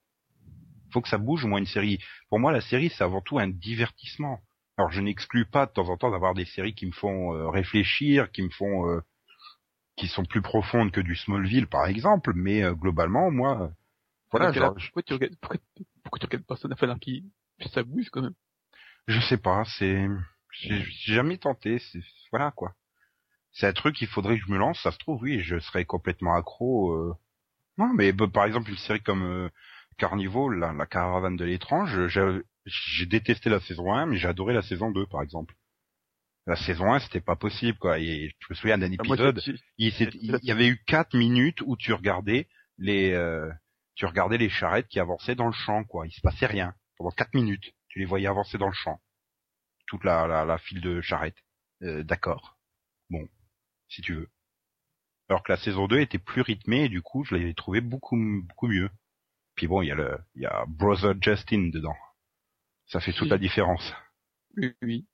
faut que ça bouge. Moi, une série, pour moi, la série, c'est avant tout un divertissement. Alors je n'exclus pas de temps en temps d'avoir des séries qui me font euh, réfléchir, qui me font euh, qui sont plus profondes que du Smallville par exemple, mais euh, globalement moi voilà, genre, je, pourquoi tu regardes, pourquoi, pourquoi tu regardes pas Anarchy? Ça bouge quand même. je sais pas, c'est j'ai jamais tenté, c'est voilà quoi. C'est un truc qu'il faudrait que je me lance, ça se trouve oui, je serais complètement accro euh. Non, mais bah, par exemple une série comme euh, Carnival, la, la caravane de l'étrange, j'ai détesté la saison 1 mais j'ai adoré la saison 2 par exemple. La saison 1, c'était pas possible quoi, et je me souviens d'un Ah, épisode il, il y avait eu quatre minutes où tu regardais les euh, tu regardais les charrettes qui avançaient dans le champ quoi. Il se passait rien. Pendant quatre minutes tu les voyais avancer dans le champ. Toute la la, la file de charrettes. Euh, d'accord. Bon. Si tu veux. Alors que la saison 2 était plus rythmée et du coup je l'avais trouvé beaucoup beaucoup mieux. Puis bon il y a le il y a Brother Justin dedans ça fait toute la différence Oui, oui.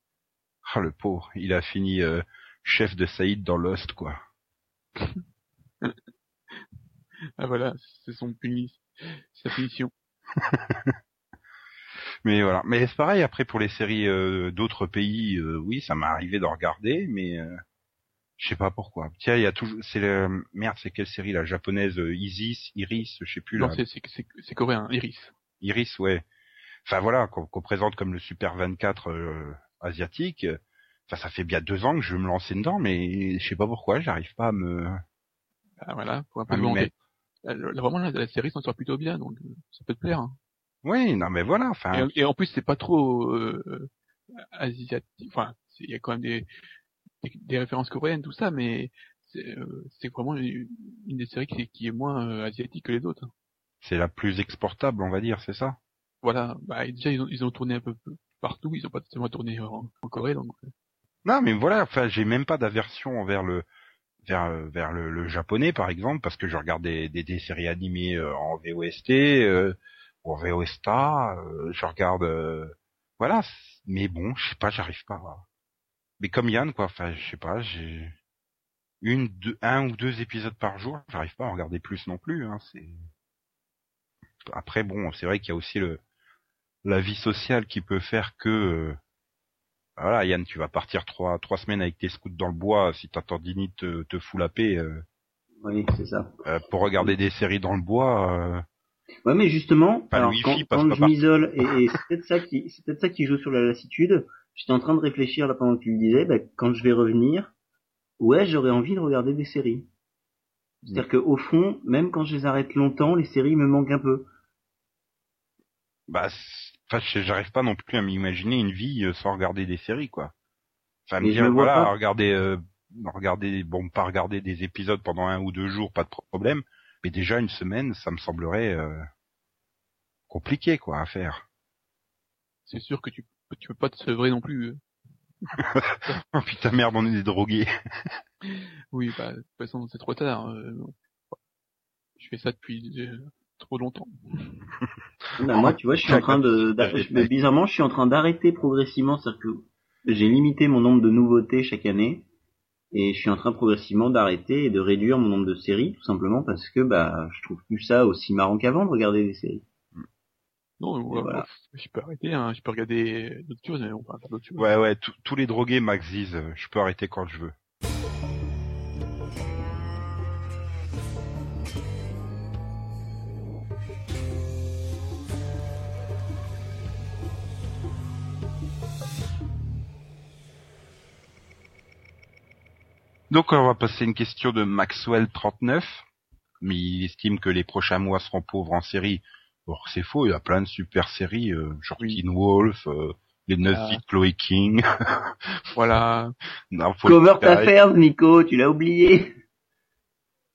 ah le pauvre il a fini euh, chef de Saïd dans Lost quoi Ah voilà, c'est son puni, sa punition. Mais voilà. Mais c'est pareil après pour les séries euh, d'autres pays, euh, oui, ça m'est arrivé d'en regarder, mais euh, je sais pas pourquoi. Tiens, il y a toujours, c'est le merde, c'est quelle série la japonaise euh, Isis, Iris, je sais plus Non, là. c'est coréen, Iris. Iris, ouais. Enfin voilà, qu'on présente comme le Super 24 euh, asiatique. Enfin, ça fait bien deux ans que je veux me lancer dedans, mais je sais pas pourquoi, j'arrive pas à me. Ah, voilà, pour un peu à de m'y volonté. mettre. Euh, Vraiment, la, la série s'en sort plutôt bien, donc euh, ça peut te plaire. Hein. Oui, non mais voilà. Enfin, Et, et en plus, c'est pas trop euh, euh, asiatique. Enfin, il y a quand même des, des, des références coréennes, tout ça, mais c'est, euh, vraiment une, des séries qui, est moins euh, asiatique que les autres. c'est la plus exportable, on va dire, c'est ça? Voilà. Bah, déjà, ils ont, ils ont tourné un peu partout. Ils ont pas seulement tourné en, en Corée, donc. euh, Non, mais voilà, enfin, j'ai même pas d'aversion envers le vers euh, vers le, le japonais par exemple parce que je regarde des des, des séries animées euh, en VOST euh, ou en VOSTA, euh, je regarde euh, voilà, mais bon, je sais pas, j'arrive pas. à- Mais comme Yann quoi, enfin, je sais pas, j'ai une deux un ou deux épisodes par jour, j'arrive pas à en regarder plus non plus hein, c'est après bon, c'est vrai qu'il y a aussi le la vie sociale qui peut faire que euh, voilà, Yann, tu vas partir trois trois semaines avec tes scouts dans le bois si ta tendinite te, te fout la paix euh, Oui, c'est ça. euh, pour regarder des séries dans le bois. euh, Ouais, mais justement, Pas alors, quand, je m'isole, et, et c'est peut-être ça qui, c'est peut-être ça qui joue sur la lassitude. J'étais en train de réfléchir là pendant que tu le disais, bah, quand je vais revenir, ouais, j'aurais envie de regarder des séries. C'est-à-dire que au fond, même quand je les arrête longtemps, les séries me manquent un peu. bah, enfin, je- j'arrive pas non plus à m'imaginer une vie euh, sans regarder des séries, quoi. Enfin, me dire vois voilà, pas. regarder euh, regarder, bon, pas regarder des épisodes pendant un ou deux jours, pas de problème. Mais déjà une semaine, ça me semblerait euh, compliqué, quoi, à faire. C'est sûr que tu, tu peux pas te sevrer non plus. euh. Oh putain merde, on est des drogués. Oui, bah, de toute façon, c'est trop tard. euh, Je fais ça depuis euh, trop longtemps. Bah, moi, tu vois, je suis en train de, mais bizarrement, je suis en train d'arrêter progressivement, c'est-à-dire que j'ai limité mon nombre de nouveautés chaque année, et je suis en train progressivement d'arrêter et de réduire mon nombre de séries, tout simplement parce que, bah, je trouve plus ça aussi marrant qu'avant de regarder des séries. Non, ouais, voilà. moi, je peux arrêter, hein, je peux regarder d'autres choses, mais on faire d'autres choses. Ouais, ouais, tous- les drogués, Max disent, euh, je peux arrêter quand je veux. Donc on va passer une question de Maxwell39, mais il estime que les prochains mois seront pauvres en série. Or c'est faux, il y a plein de super séries, euh, genre Oui. Teen Wolf, euh, les 9 Ah. vies de Chloe King. Voilà. non, faut Covert espérer- Affairs, Nico, tu l'as oublié.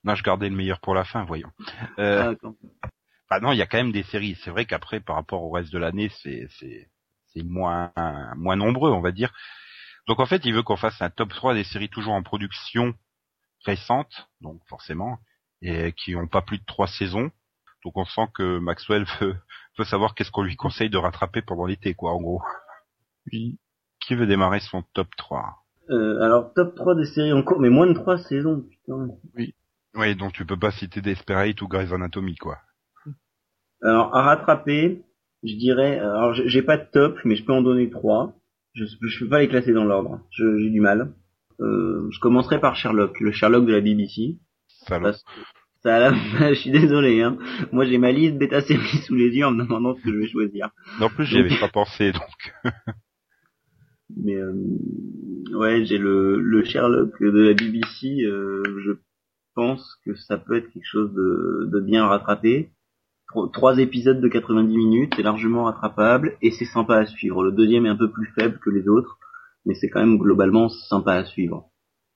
Non, je gardais le meilleur pour la fin, voyons. Euh, Ah, bah non, il y a quand même des séries. C'est vrai qu'après, par rapport au reste de l'année, c'est c'est c'est moins moins nombreux, on va dire. Donc en fait, il veut qu'on fasse un top 3 des séries toujours en production récentes, donc forcément, et qui ont pas plus de trois saisons. Donc on sent que Maxwell veut, veut savoir qu'est-ce qu'on lui conseille de rattraper pendant l'été, quoi, en gros. Oui. Qui veut démarrer son top 3 Euh, alors, top 3 des séries en cours, mais moins de 3 saisons, putain. Oui, donc tu peux pas citer Desperate ou Grey's Anatomy, quoi. Alors, à rattraper, je dirais, alors j'ai j'ai pas de top, mais je peux en donner trois. Je, je peux pas les classer dans l'ordre. J'ai du mal. Euh, je commencerai par Sherlock, le Sherlock de la BBC. Salaud. Ça je suis désolé, hein. Moi, j'ai ma liste bêta série sous les yeux en me demandant ce que je vais choisir. En plus, j'y avais pas pensé, donc. Mais euh, ouais, j'ai le, le Sherlock de la BBC. euh, je pense que ça peut être quelque chose de, de bien rattrapé. Tro- Trois épisodes de 90 minutes, c'est largement rattrapable et c'est sympa à suivre. Le deuxième est un peu plus faible que les autres, mais c'est quand même globalement sympa à suivre.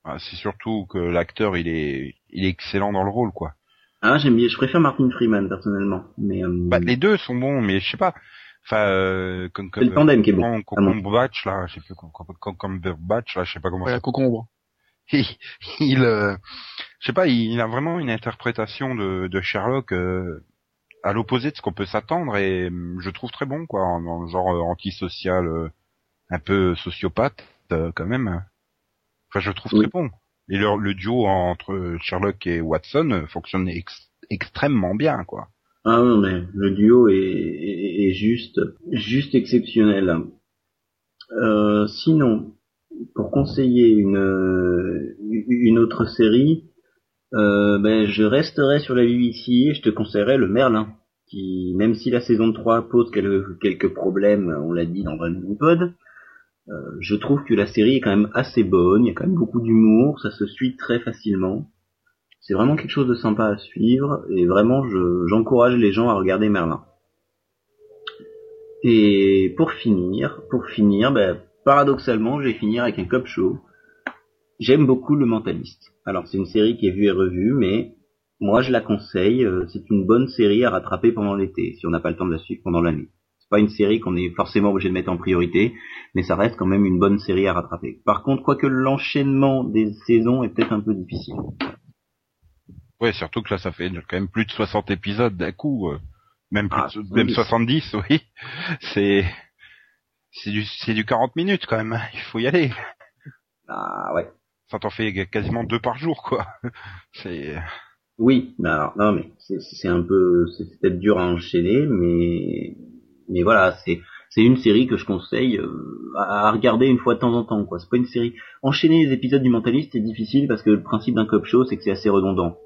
Ah, C'est surtout que l'acteur, il est, il est excellent dans le rôle, quoi. Ah, j'aime bien, je préfère Martin Freeman personnellement, mais euh, Bah, les deux sont bons, mais je sais pas. Enfin, euh, comme, le tandem qui est bon. Là, je sais plus, là, je sais pas comment ça il, il, euh, je sais pas, il a vraiment une interprétation de, de Sherlock euh, à l'opposé de ce qu'on peut s'attendre et hum, je trouve très bon quoi, en- dans le genre euh, antisocial, euh, un peu sociopathe euh, quand même. Enfin, je trouve Oui. très bon. Et le, le duo entre Sherlock et Watson fonctionne ex- extrêmement bien quoi. Ah non, mais le duo est, est, est juste, juste exceptionnel. Euh, sinon, pour conseiller une, une autre série, euh, ben, je resterai sur la BBC et je te conseillerais le Merlin, qui, même si la saison 3 pose quelques, problèmes, on l'a dit dans Van Pod, euh, je trouve que la série est quand même assez bonne, il y a quand même beaucoup d'humour, ça se suit très facilement. C'est vraiment quelque chose de sympa à suivre et vraiment je- j'encourage les gens à regarder Merlin. Et pour finir, pour finir, ben, paradoxalement, je vais finir avec un cop show. J'aime beaucoup Le Mentaliste. Alors c'est une série qui est vue et revue, mais moi je la conseille. euh, C'est une bonne série à rattraper pendant l'été, si on n'a pas le temps de la suivre pendant l'année. C'est pas une série qu'on est forcément obligé de mettre en priorité, mais ça reste quand même une bonne série à rattraper. Par contre, quoique l'enchaînement des saisons est peut-être un peu difficile. Ouais, surtout que là, ça fait quand même plus de 60 épisodes d'un coup, euh, même plus Ah, de- même 70. 70, oui. C'est c'est du c'est du 40 minutes quand même. hein. Il faut y aller. Ah ouais. Ça t'en fait quasiment deux par jour, quoi. C'est Oui, mais alors, non, mais c'est- un peu, c'est peut-être dur à enchaîner, mais, mais voilà, c'est, c'est une série que je conseille euh, à regarder une fois de temps en temps, quoi. C'est pas une série. Enchaîner les épisodes du Mentaliste c'est difficile parce que le principe d'un cop show, c'est que c'est assez redondant.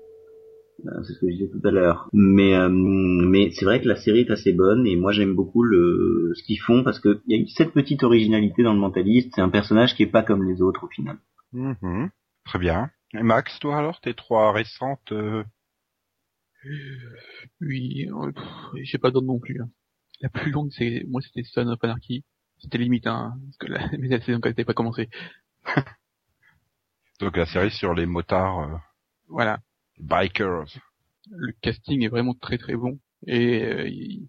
Euh, C'est ce que je disais tout à l'heure. Mais, euh, mais c'est vrai que la série est assez bonne et moi j'aime beaucoup le ce qu'ils font parce que il y a cette petite originalité dans le Mentaliste. C'est un personnage qui est pas comme les autres au final. Mhm. très bien. Et Max, toi alors, tes trois récentes euh, Oui, euh, j'ai pas d'autre non plus. hein. La plus longue, c'est moi, c'était Son of Anarchy. C'était limite, hein, parce que la, mais la saison n'était pas commencée. Donc la série sur les motards, euh, Voilà. bikers. Le casting est vraiment très très bon et euh, il-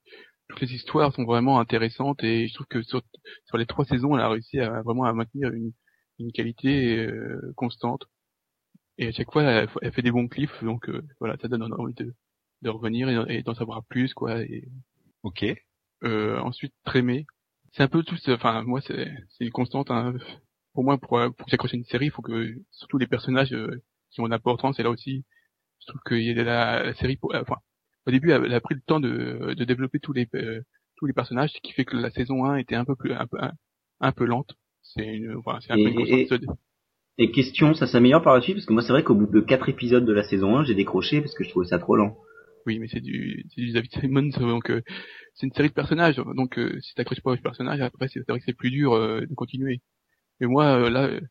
toutes les histoires sont vraiment intéressantes et je trouve que sur, sur les trois saisons, elle a réussi à vraiment à maintenir une, une qualité euh, constante. Et à chaque fois, elle, elle fait des bons clips, donc euh, voilà, ça donne envie de, de revenir et, d'en savoir plus, quoi. Et Ok. euh, ensuite, Trémé, c'est un peu tout, enfin moi c'est c'est une constante. hein. Pour moi, pour, pour s'accrocher à une série, il faut que surtout les personnages euh, qui ont d'importance. Et là aussi, je trouve que il y a la, la série, pour, enfin au début, elle, a pris le temps de, de développer tous les euh, tous les personnages, ce qui fait que la saison 1 était un peu plus un peu un, un peu lente. C'est une, enfin, c'est un peu Et- une et-. Et question, ça s'améliore par la suite parce que moi c'est vrai qu'au bout de quatre épisodes de la saison 1, j'ai décroché parce que je trouvais ça trop lent. Oui, mais c'est du, c'est du David Simons, donc euh, c'est une série de personnages. Donc euh, si t'accroches pas aux personnages, après c'est c'est vrai que c'est plus dur euh, de continuer. Mais moi euh, là, euh,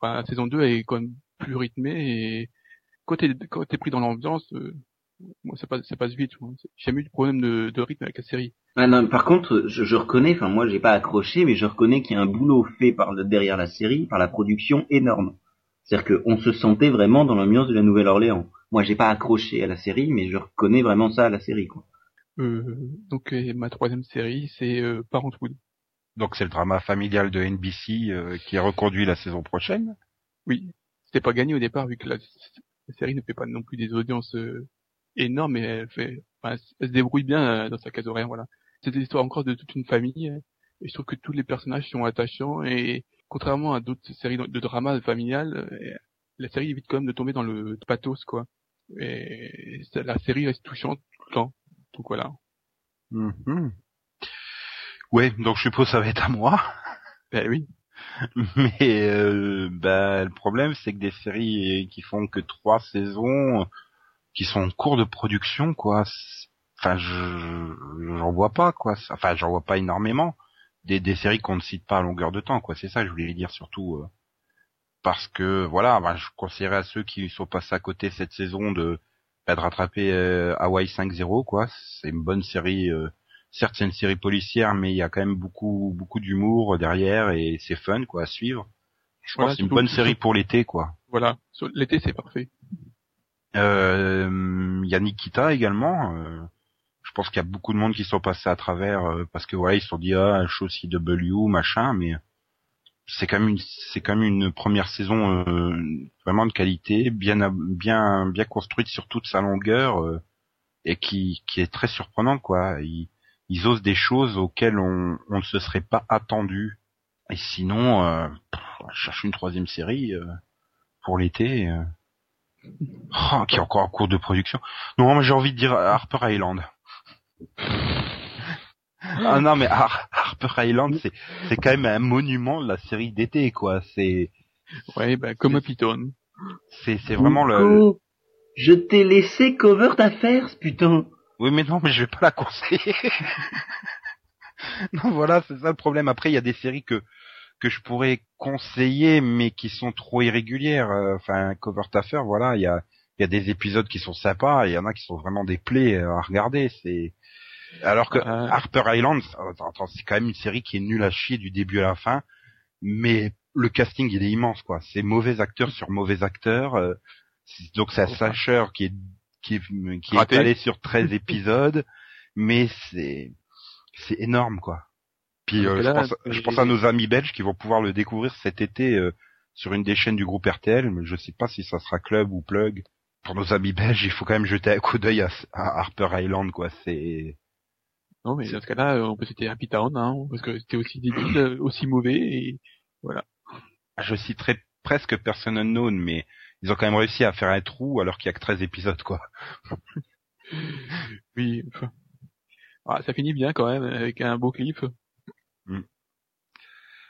enfin, la saison 2 est quand même plus rythmée et quand t'es quand t'es pris dans l'ambiance, euh, moi ça passe ça passe vite. moi. J'ai jamais eu de problème de, de rythme avec la série. Ah non, par contre, je, je reconnais, enfin moi j'ai pas accroché, mais je reconnais qu'il y a un boulot fait par le- derrière la série, par la production énorme. C'est-à-dire qu'on se sentait vraiment dans l'ambiance de la Nouvelle-Orléans. Moi j'ai pas accroché à la série, mais je reconnais vraiment ça à la série. Quoi. Euh, donc euh, ma troisième série c'est euh, Parenthood. Donc c'est le drama familial de NBC euh, qui est reconduit la saison prochaine. Oui, c'était pas gagné au départ vu que la, la série ne fait pas non plus des audiences énormes, mais elle fait, enfin, elle se débrouille bien euh, dans sa case horaire, voilà. C'est l'histoire encore de toute une famille, euh, et je trouve que tous les personnages sont attachants et contrairement à d'autres séries de drama familial, euh, la série évite quand même de tomber dans le pathos, quoi. Et la série reste touchante tout le temps. Donc voilà. Mhm. Ouais, donc je suppose que ça va être à moi. Ben oui. Mais euh, bah, le problème, c'est que des séries qui font que trois saisons, qui sont en cours de production, quoi. Enfin, je j'en vois pas, quoi. Enfin, j'en vois pas énormément. Des, des séries qu'on ne cite pas à longueur de temps, quoi. C'est ça que je voulais dire surtout. euh, parce que voilà, bah, je conseillerais à ceux qui sont passés à côté cette saison de, bah, de rattraper euh, Hawaii 5-0, quoi. C'est une bonne série. euh, certes, c'est une série policière, mais il y a quand même beaucoup beaucoup d'humour derrière et c'est fun, quoi, à suivre. Je pense que c'est une bonne série pour l'été, quoi. Voilà. L'été, c'est parfait. Euh, Il y a Nikita également. euh, je pense qu'il y a beaucoup de monde qui sont passés à travers euh, parce que voilà, ils se sont dit ah, show CW, machin, mais c'est quand même une c'est quand même une première saison euh, vraiment de qualité, bien bien bien construite sur toute sa longueur et qui qui est très surprenante quoi. Ils, osent des choses auxquelles on ne se serait pas attendu. Et sinon, euh, cherche une troisième série pour l'été. Oh, qui est encore en cours de production. Non, moi j'ai envie de dire Harper Island. ah non, mais Har- Harper Island, c'est c'est quand même un monument de la série d'été, quoi. C'est Ouais, ben comme Python. c'est c'est vraiment le. Je t'ai laissé cover d'affaires, putain. Oui, mais non, mais je vais pas la conseiller. non, voilà, c'est ça le problème. Après, il y a des séries que que je pourrais conseiller, mais qui sont trop irrégulières. Euh, Enfin, Cover Taffer, voilà, il y a il y a des épisodes qui sont sympas, il y en a qui sont vraiment des plaies à regarder. C'est alors que Euh. Harper Island, c'est quand même une série qui est nulle à chier du début à la fin, mais le casting il est immense quoi. C'est mauvais acteur sur mauvais acteur. euh, donc c'est un slasher qui est qui est, qui est étalé sur 13 épisodes, mais c'est c'est énorme quoi. Puis euh, je, pense, je pense à nos amis belges qui vont pouvoir le découvrir cet été euh, sur une des chaînes du groupe RTL, mais je sais pas si ça sera Club ou Plug. Pour nos amis belges, il faut quand même jeter un coup d'œil à, à Harper Island quoi. C'est Non, mais dans ce cas-là, euh, on peut citer Happy Town, hein, parce que c'était aussi débile, euh, aussi mauvais, et je citerai presque Person Unknown, mais ils ont quand même réussi à faire un trou alors qu'il y a que 13 épisodes quoi. oui, enfin, ah, ça finit bien quand même, avec un beau clip.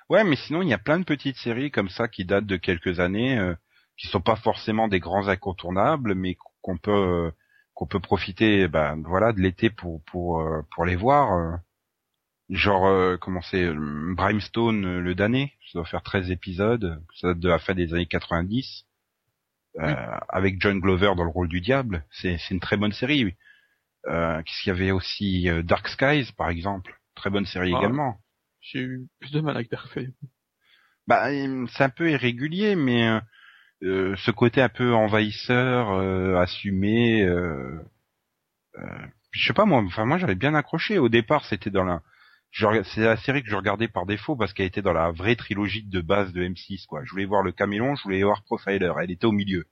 Ouais, mais sinon il y a plein de petites séries comme ça qui datent de quelques années, euh, qui sont pas forcément des grands incontournables, mais qu'on peut euh, qu'on peut profiter, ben voilà, de l'été pour pour euh, pour les voir. euh. Genre euh, comment c'est euh, Brimstone le damné, ça doit faire 13 épisodes, ça date de la fin des années 90. euh, avec John Glover dans le rôle du diable, c'est c'est une très bonne série. oui. Euh, Qu'est-ce qu'il y avait aussi Dark Skies par exemple, très bonne série Ah. également. J'ai eu plus de mal avec Dark Fate. Bah, c'est un peu irrégulier, mais euh, euh, ce côté un peu envahisseur, euh, assumé. Euh, euh, je sais pas moi. Enfin moi j'avais bien accroché. Au départ c'était dans la, c'est la série que je regardais par défaut parce qu'elle était dans la vraie trilogie de base de M6 quoi. Je voulais voir le Camelon, je voulais voir Profiler. Elle était au milieu.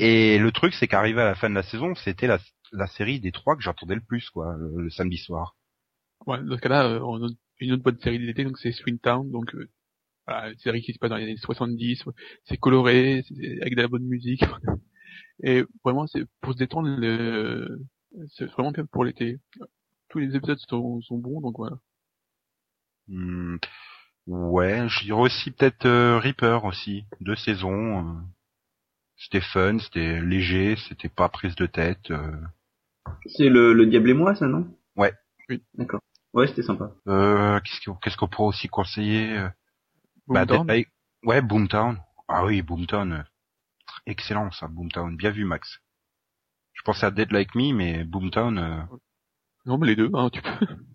Et le truc c'est qu'arrivé à la fin de la saison, c'était la, la série des trois que j'attendais le plus quoi, le, le samedi soir. Ouais, dans ce cas-là, euh, on une autre bonne série d'été, donc c'est Swingtown, donc euh, voilà, une série qui se passe dans les années 70, c'est coloré, c'est avec de la bonne musique, et vraiment c'est pour se détendre, le... c'est vraiment bien pour l'été. Tous les épisodes sont, sont bons, donc voilà. Hmm, ouais, je dirais aussi peut-être euh, Reaper aussi, deux saisons. euh, c'était fun, c'était léger, c'était pas prise de tête. euh. C'est le, le Diable et moi, ça, non? Ouais. Oui. D'accord. Ouais, c'était sympa. Euh, qu'est-ce qu'on qu'est-ce qu'on pourrait aussi conseiller euh, bah, Boomtown, Dead by- Ouais, Boomtown. Ah oui, Boomtown. euh, Excellent ça, Boomtown. Bien vu, Max. Je pensais à Dead Like Me, mais Boomtown. euh, Non, mais les deux, hein, tu peux.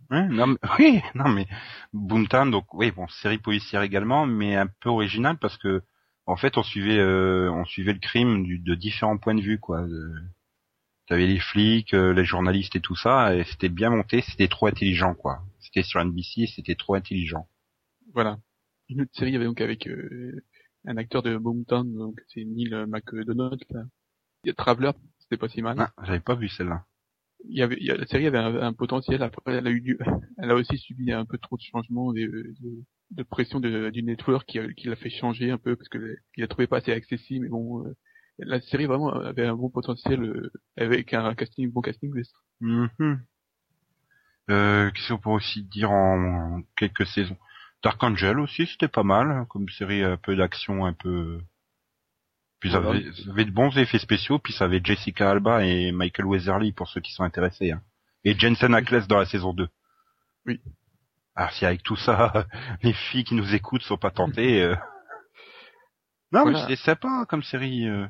Ouais, non, mais, oui, non mais Boomtown, donc oui, bon, série policière également, mais un peu originale parce que en fait, on suivait, euh, on suivait le crime du, de différents points de vue, quoi. De- T'avais les flics, euh, les journalistes et tout ça, et c'était bien monté, c'était trop intelligent, quoi. C'était sur NBC, et c'était trop intelligent. Voilà. Une autre série, il y avait donc avec euh, un acteur de Boomtown, donc c'est Neil McDonough, là. Il y a Traveler, c'était pas si mal. Ah, j'avais pas vu celle-là. il y avait, il y a- la série avait un, un potentiel. Après, elle a eu du, elle a aussi subi un peu trop de changements, de, de, de pression de, du network qui, qui l'a fait changer un peu parce que il a trouvé pas assez accessible. Mais bon, euh, la série vraiment avait un bon potentiel euh, avec un casting, bon casting. mais- Mhm. Euh, qu'est-ce qu'on peut aussi dire en, en quelques saisons? Dark Angel aussi, c'était pas mal, hein, comme série un peu d'action, un peu... Puis ça avait, ça avait de bons effets spéciaux, puis ça avait Jessica Alba et Michael Weatherly pour ceux qui sont intéressés. Hein. Et Jensen Ackles dans la saison 2. Oui. Alors si avec tout ça, les filles qui nous écoutent sont pas tentées... euh, Non Voilà. mais c'est sympa comme série. euh.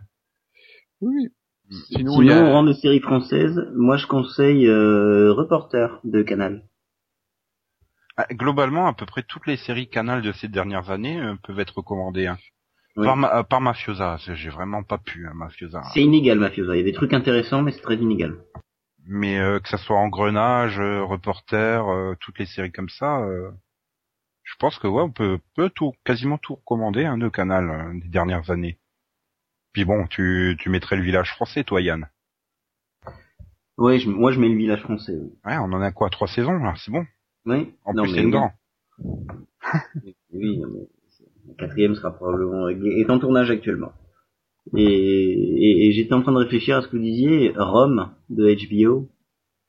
Oui. Mm. Sinon, Sinon, il y a, on rentre de séries françaises. Moi, je conseille euh, Reporter de Canal. Ah, Globalement, à peu près toutes les séries Canal de ces dernières années euh, peuvent être recommandées. Hein. Oui. Par, ma- euh, par Mafiosa, c'est- j'ai vraiment pas pu hein, Mafiosa. C'est inégal, Mafiosa. Il y a des trucs intéressants, mais c'est très inégal. Mais euh, que ça soit Engrenage, euh, Reporter, euh, toutes les séries comme ça, euh, je pense que ouais, on peut, peut tout, quasiment tout recommander hein, de Canal euh, des dernières années. Puis bon, tu, tu mettrais le village français, toi Yann. Ouais, je- moi, je mets le village français. Oui. Ouais, on en a quoi, trois saisons là, c'est bon. Oui. En Non, plus, c'est une oui. Oui, non, mais la quatrième sera probablement est en tournage actuellement. Et, et, et j'étais en train de réfléchir à ce que vous disiez, Rome de HBO.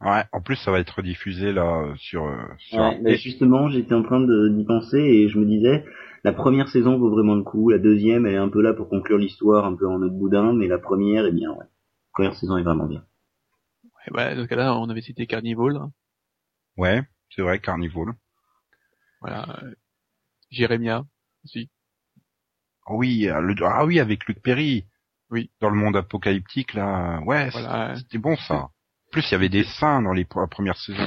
Ouais, en plus ça va être diffusé là sur. euh, sur Ouais, bah, justement, j'étais en train de- d'y penser et je me disais, la première saison vaut vraiment le coup, la deuxième, elle est un peu là pour conclure l'histoire, un peu en mode boudin, mais la première, eh bien, ouais. La première saison est vraiment bien. ouais, bah, dans ce cas-là, on avait cité Carnival. hein. Ouais, c'est vrai, Carnival. Voilà. Jérémia aussi. Ah Oui, euh, le, ah oui, avec Luc Perry. Oui. Dans le monde apocalyptique, là. Ouais, Voilà. c'était bon, ça. En plus, il y avait des seins dans les la première saison.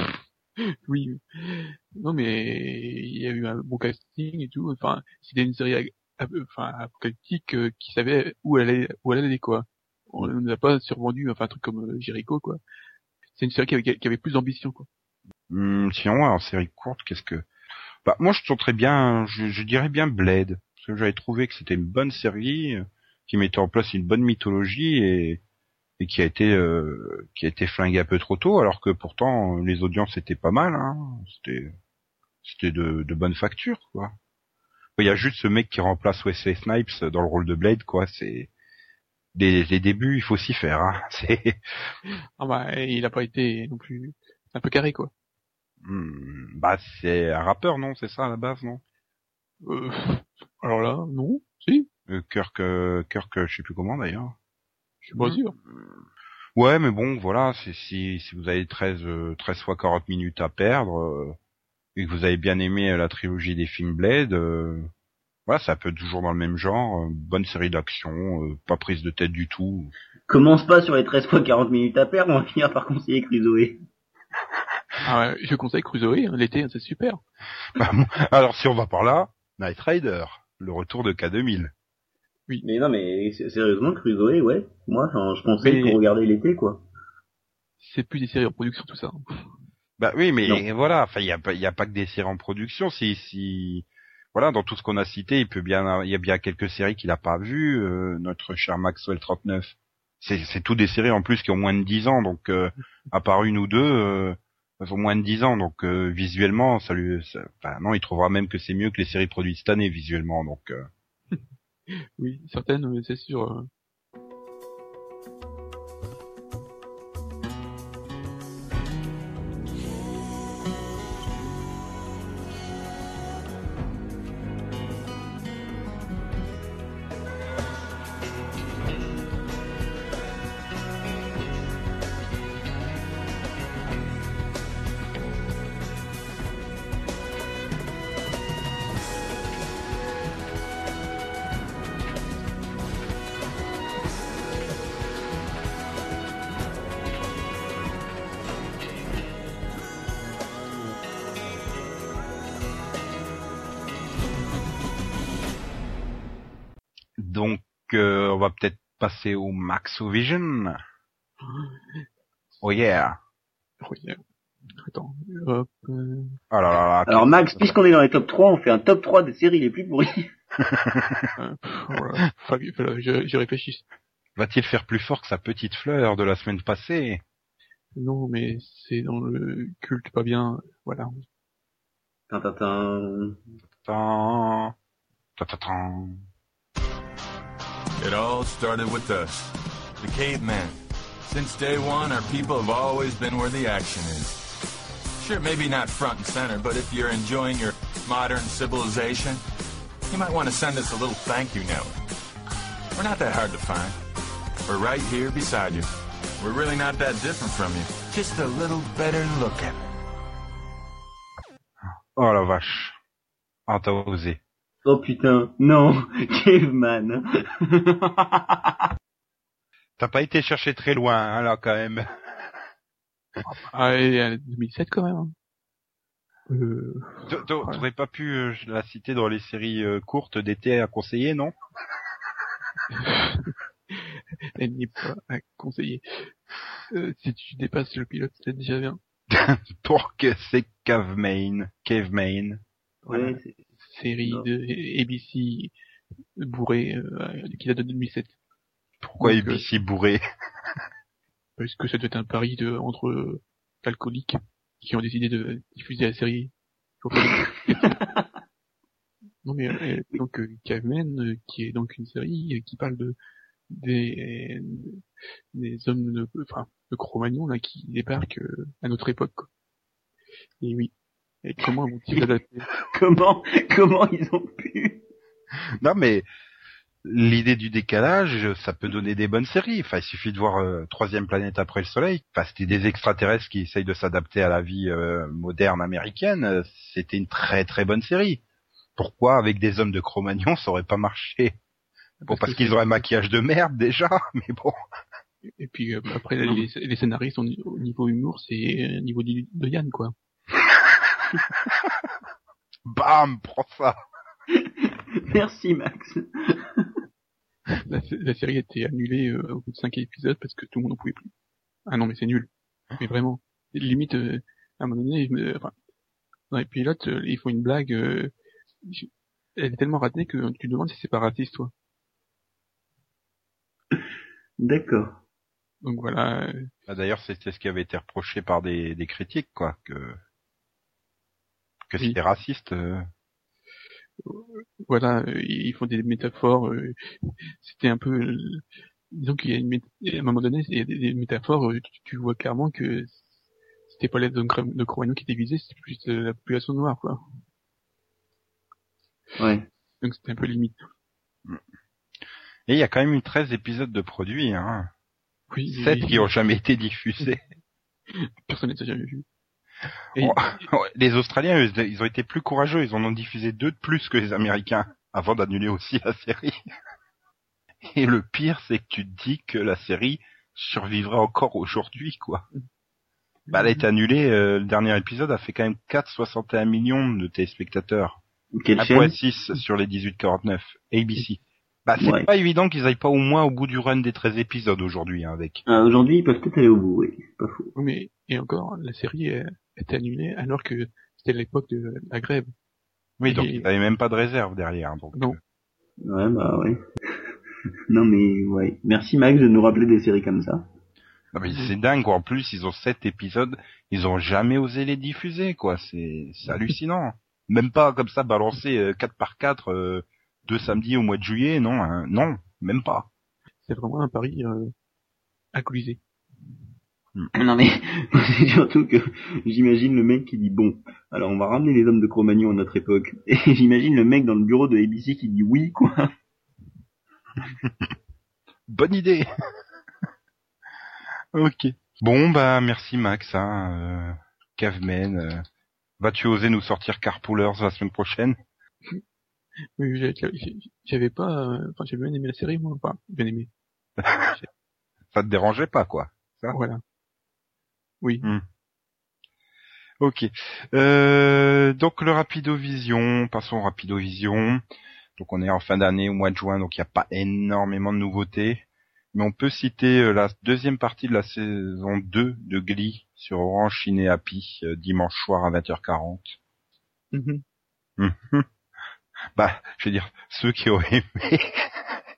Oui. Non, mais il y a eu un bon casting et tout. Enfin, c'était une série enfin, apocalyptique euh, qui savait où elle allait, où elle allait quoi. On ne nous a pas survendu, enfin, un truc comme euh, Jericho, quoi. C'est une série qui avait, plus d'ambition, quoi. Hum, sinon, en série courte, qu'est-ce que... Bah, moi, je tenterais bien, je, je dirais bien Blade. Parce que j'avais trouvé que c'était une bonne série, euh, qui mettait en place une bonne mythologie et, et qui a été, euh, qui a été flinguée un peu trop tôt, alors que pourtant, les audiences étaient pas mal, hein. C'était, c'était de, de bonne facture, quoi. Il y a juste ce mec qui remplace Wesley Snipes dans le rôle de Blade, quoi. C'est, des, les débuts, il faut s'y faire, hein. C'est, Ah bah, il a pas été non plus un peu carré, quoi. Hmm, bah, c'est un rappeur, non? C'est ça, à la base, non? Euh, alors là, non, si, Euh, Kirk, euh, Kirk, je sais plus comment d'ailleurs. Je suis pas sûr. Ouais, mais bon, voilà, c'est si si vous avez 13 euh, 13 fois 40 minutes à perdre euh, et que vous avez bien aimé euh, la trilogie des films Blade, euh, voilà, ça peut être toujours dans le même genre, euh, bonne série d'action, euh, pas prise de tête du tout. Commence pas sur les 13 fois 40 minutes à perdre, on va finir par conseiller Chrysoé. Ah, ouais, je conseille Crusoe, hein, l'été, hein, c'est super. Bah, Alors si on va par là, Night Rider, le retour de K2000. Mais non, mais sérieusement, Crusoe, ouais. Moi, je pensais Mais- pour regarder l'été, quoi. C'est plus des séries en production, tout ça. Bah oui, mais Non. voilà, enfin il y a pas il y a pas que des séries en production, si si voilà, dans tout ce qu'on a cité, il peut bien il y a bien quelques séries qu'il a pas vues, euh, notre cher Maxwell 39. C'est c'est tout des séries en plus qui ont moins de 10 ans donc euh, à part une ou deux euh, elles ont moins de 10 ans donc euh, visuellement ça lui ça- non, il trouvera même que c'est mieux que les séries produites cette année visuellement donc euh, Oui, certaines, euh, c'est sûr. Euh. on va peut-être passer au Maxovision. Oh yeah. Oui, euh, Attends, hop. euh, Oh là là là. Alors Max, puisqu'on est dans les top 3, on fait un top 3 des séries les plus pourries. voilà. Fallait- je- J'y réfléchis. Va-t-il faire plus fort que sa petite fleur de la semaine passée? Non, mais c'est dans le culte pas bien. Voilà. It all started with us, the cavemen. Since day one, our people have always been where the action is. Sure, maybe not front and center, but if you're enjoying your modern civilization, you might want to send us a little thank you note. We're not that hard to find. We're right here beside you. We're really not that different from you. Just a little better looking. Oh la vache. Ah, t'as osé. Oh putain, non, Caveman. T'as pas été chercher très loin, hein, là, quand même. Ah, et euh, 2007 quand même. hein. Euh, T'aurais pas pu euh, la citer dans les séries euh, courtes d'été à conseiller, non? Elle n'est pas à conseiller. Euh, si tu dépasses le pilote, c'est déjà bien. Pour que c'est Caveman. Caveman. ouais, c'est- Série Non. de ABC bourré euh, qui date de 2007. Pourquoi Donc, euh, ABC bourré? Parce que ça doit être un pari de, entre euh, alcooliques qui ont décidé de diffuser la série. Non mais euh, donc euh, Caveman, euh, qui est donc une série euh, qui parle de des des hommes de enfin de Cro-Magnon là qui débarquent euh, à notre époque. quoi. Et oui. Et comment vont-ils l'adapter comment, comment ils ont pu? Non, mais l'idée du décalage, ça peut donner des bonnes séries. Enfin, il suffit de voir euh, Troisième planète après le Soleil. Enfin, c'était des extraterrestres qui essayent de s'adapter à la vie euh, moderne américaine. C'était une très très bonne série. Pourquoi, avec des hommes de Cro-Magnon, ça aurait pas marché? Bon, parce qu'ils auraient un maquillage de merde déjà, mais bon. Et puis euh, après les, les scénaristes au au niveau humour, c'est euh, niveau de, de Yann quoi. Bam, prends ça. Merci Max. La, la série a été annulée euh, au bout de cinq épisodes parce que tout le monde n'en pouvait plus. Ah non mais c'est nul. Mais vraiment. Limite, euh, à un moment donné, je me- enfin, dans les pilotes, euh, ils font une blague. euh, je- elle est tellement ratée que tu te demandes si c'est pas raciste toi. D'accord. Donc voilà. euh, Bah, D'ailleurs, c'était ce qui avait été reproché par des, des critiques, quoi, que que Oui. c'était raciste. euh. voilà, euh, ils font des métaphores. euh, C'était un peu, disons qu'il y a une, à un moment donné, il y a des, métaphores. Tu, tu vois clairement que c'était pas cro- de Cro-Magnon qui étaient visés, c'était plus la population noire, quoi. Ouais. Donc c'était un peu limite. Et il y a quand même eu 13 épisodes de produits, hein. Oui, 7 oui, qui ont jamais été diffusés. personne ne s'est jamais vu. Et, Oh, les Australiens, eux, ils ont été plus courageux, ils en ont diffusé deux de plus que les Américains, avant d'annuler aussi la série. Et le pire, c'est que tu te dis que la série survivrait encore aujourd'hui, quoi. Bah, elle a été annulée, euh, le dernier épisode a fait quand même 4,61 millions de téléspectateurs. Quelle chaîne 1.6 sur les 18,49. ABC. Bah, c'est Ouais. pas évident qu'ils aillent pas au moins au bout du run des 13 épisodes aujourd'hui, hein, avec. Ah, Aujourd'hui, ils peuvent peut-être aller au bout, oui, c'est pas faux. Oui, mais, et encore, la série est, était annulée alors que c'était l'époque de la grève. Oui, donc ils avaient même pas de réserve derrière, donc. Non. Ouais, bah ouais. non mais, ouais. Merci Max de nous rappeler des séries comme ça. non, mais c'est dingue, quoi. En plus, ils ont sept épisodes, ils ont jamais osé les diffuser, quoi. C'est, c'est hallucinant. Même pas comme ça balancer euh, 4 par 4 euh, deux samedis au mois de juillet, non, hein, non, même pas. C'est vraiment un pari euh, alcoolisé. Non mais, c'est surtout que j'imagine le mec qui dit bon, alors on va ramener les hommes de Cro-Magnon à notre époque. Et j'imagine le mec dans le bureau de ABC qui dit oui, quoi. Bonne idée. ok. Bon, bah merci Max. Hein, euh, Caveman, euh, vas-tu oser nous sortir Carpoolers la semaine prochaine? Oui, j'avais pas, euh, enfin, j'ai bien aimé la série, moi, enfin, bien aimé. Ça te dérangeait pas, quoi Ça? Voilà. Oui. Ok. Euh, donc le Rapidovision, passons au Rapidovision. Donc on est en fin d'année, au mois de juin, donc il n'y a pas énormément de nouveautés. Mais on peut citer euh, la deuxième partie de la saison 2 de Glee sur Orange Ciné Happy, euh, dimanche soir à 20h40. Mhm. Mhm. Bah, je veux dire, ceux qui ont aimé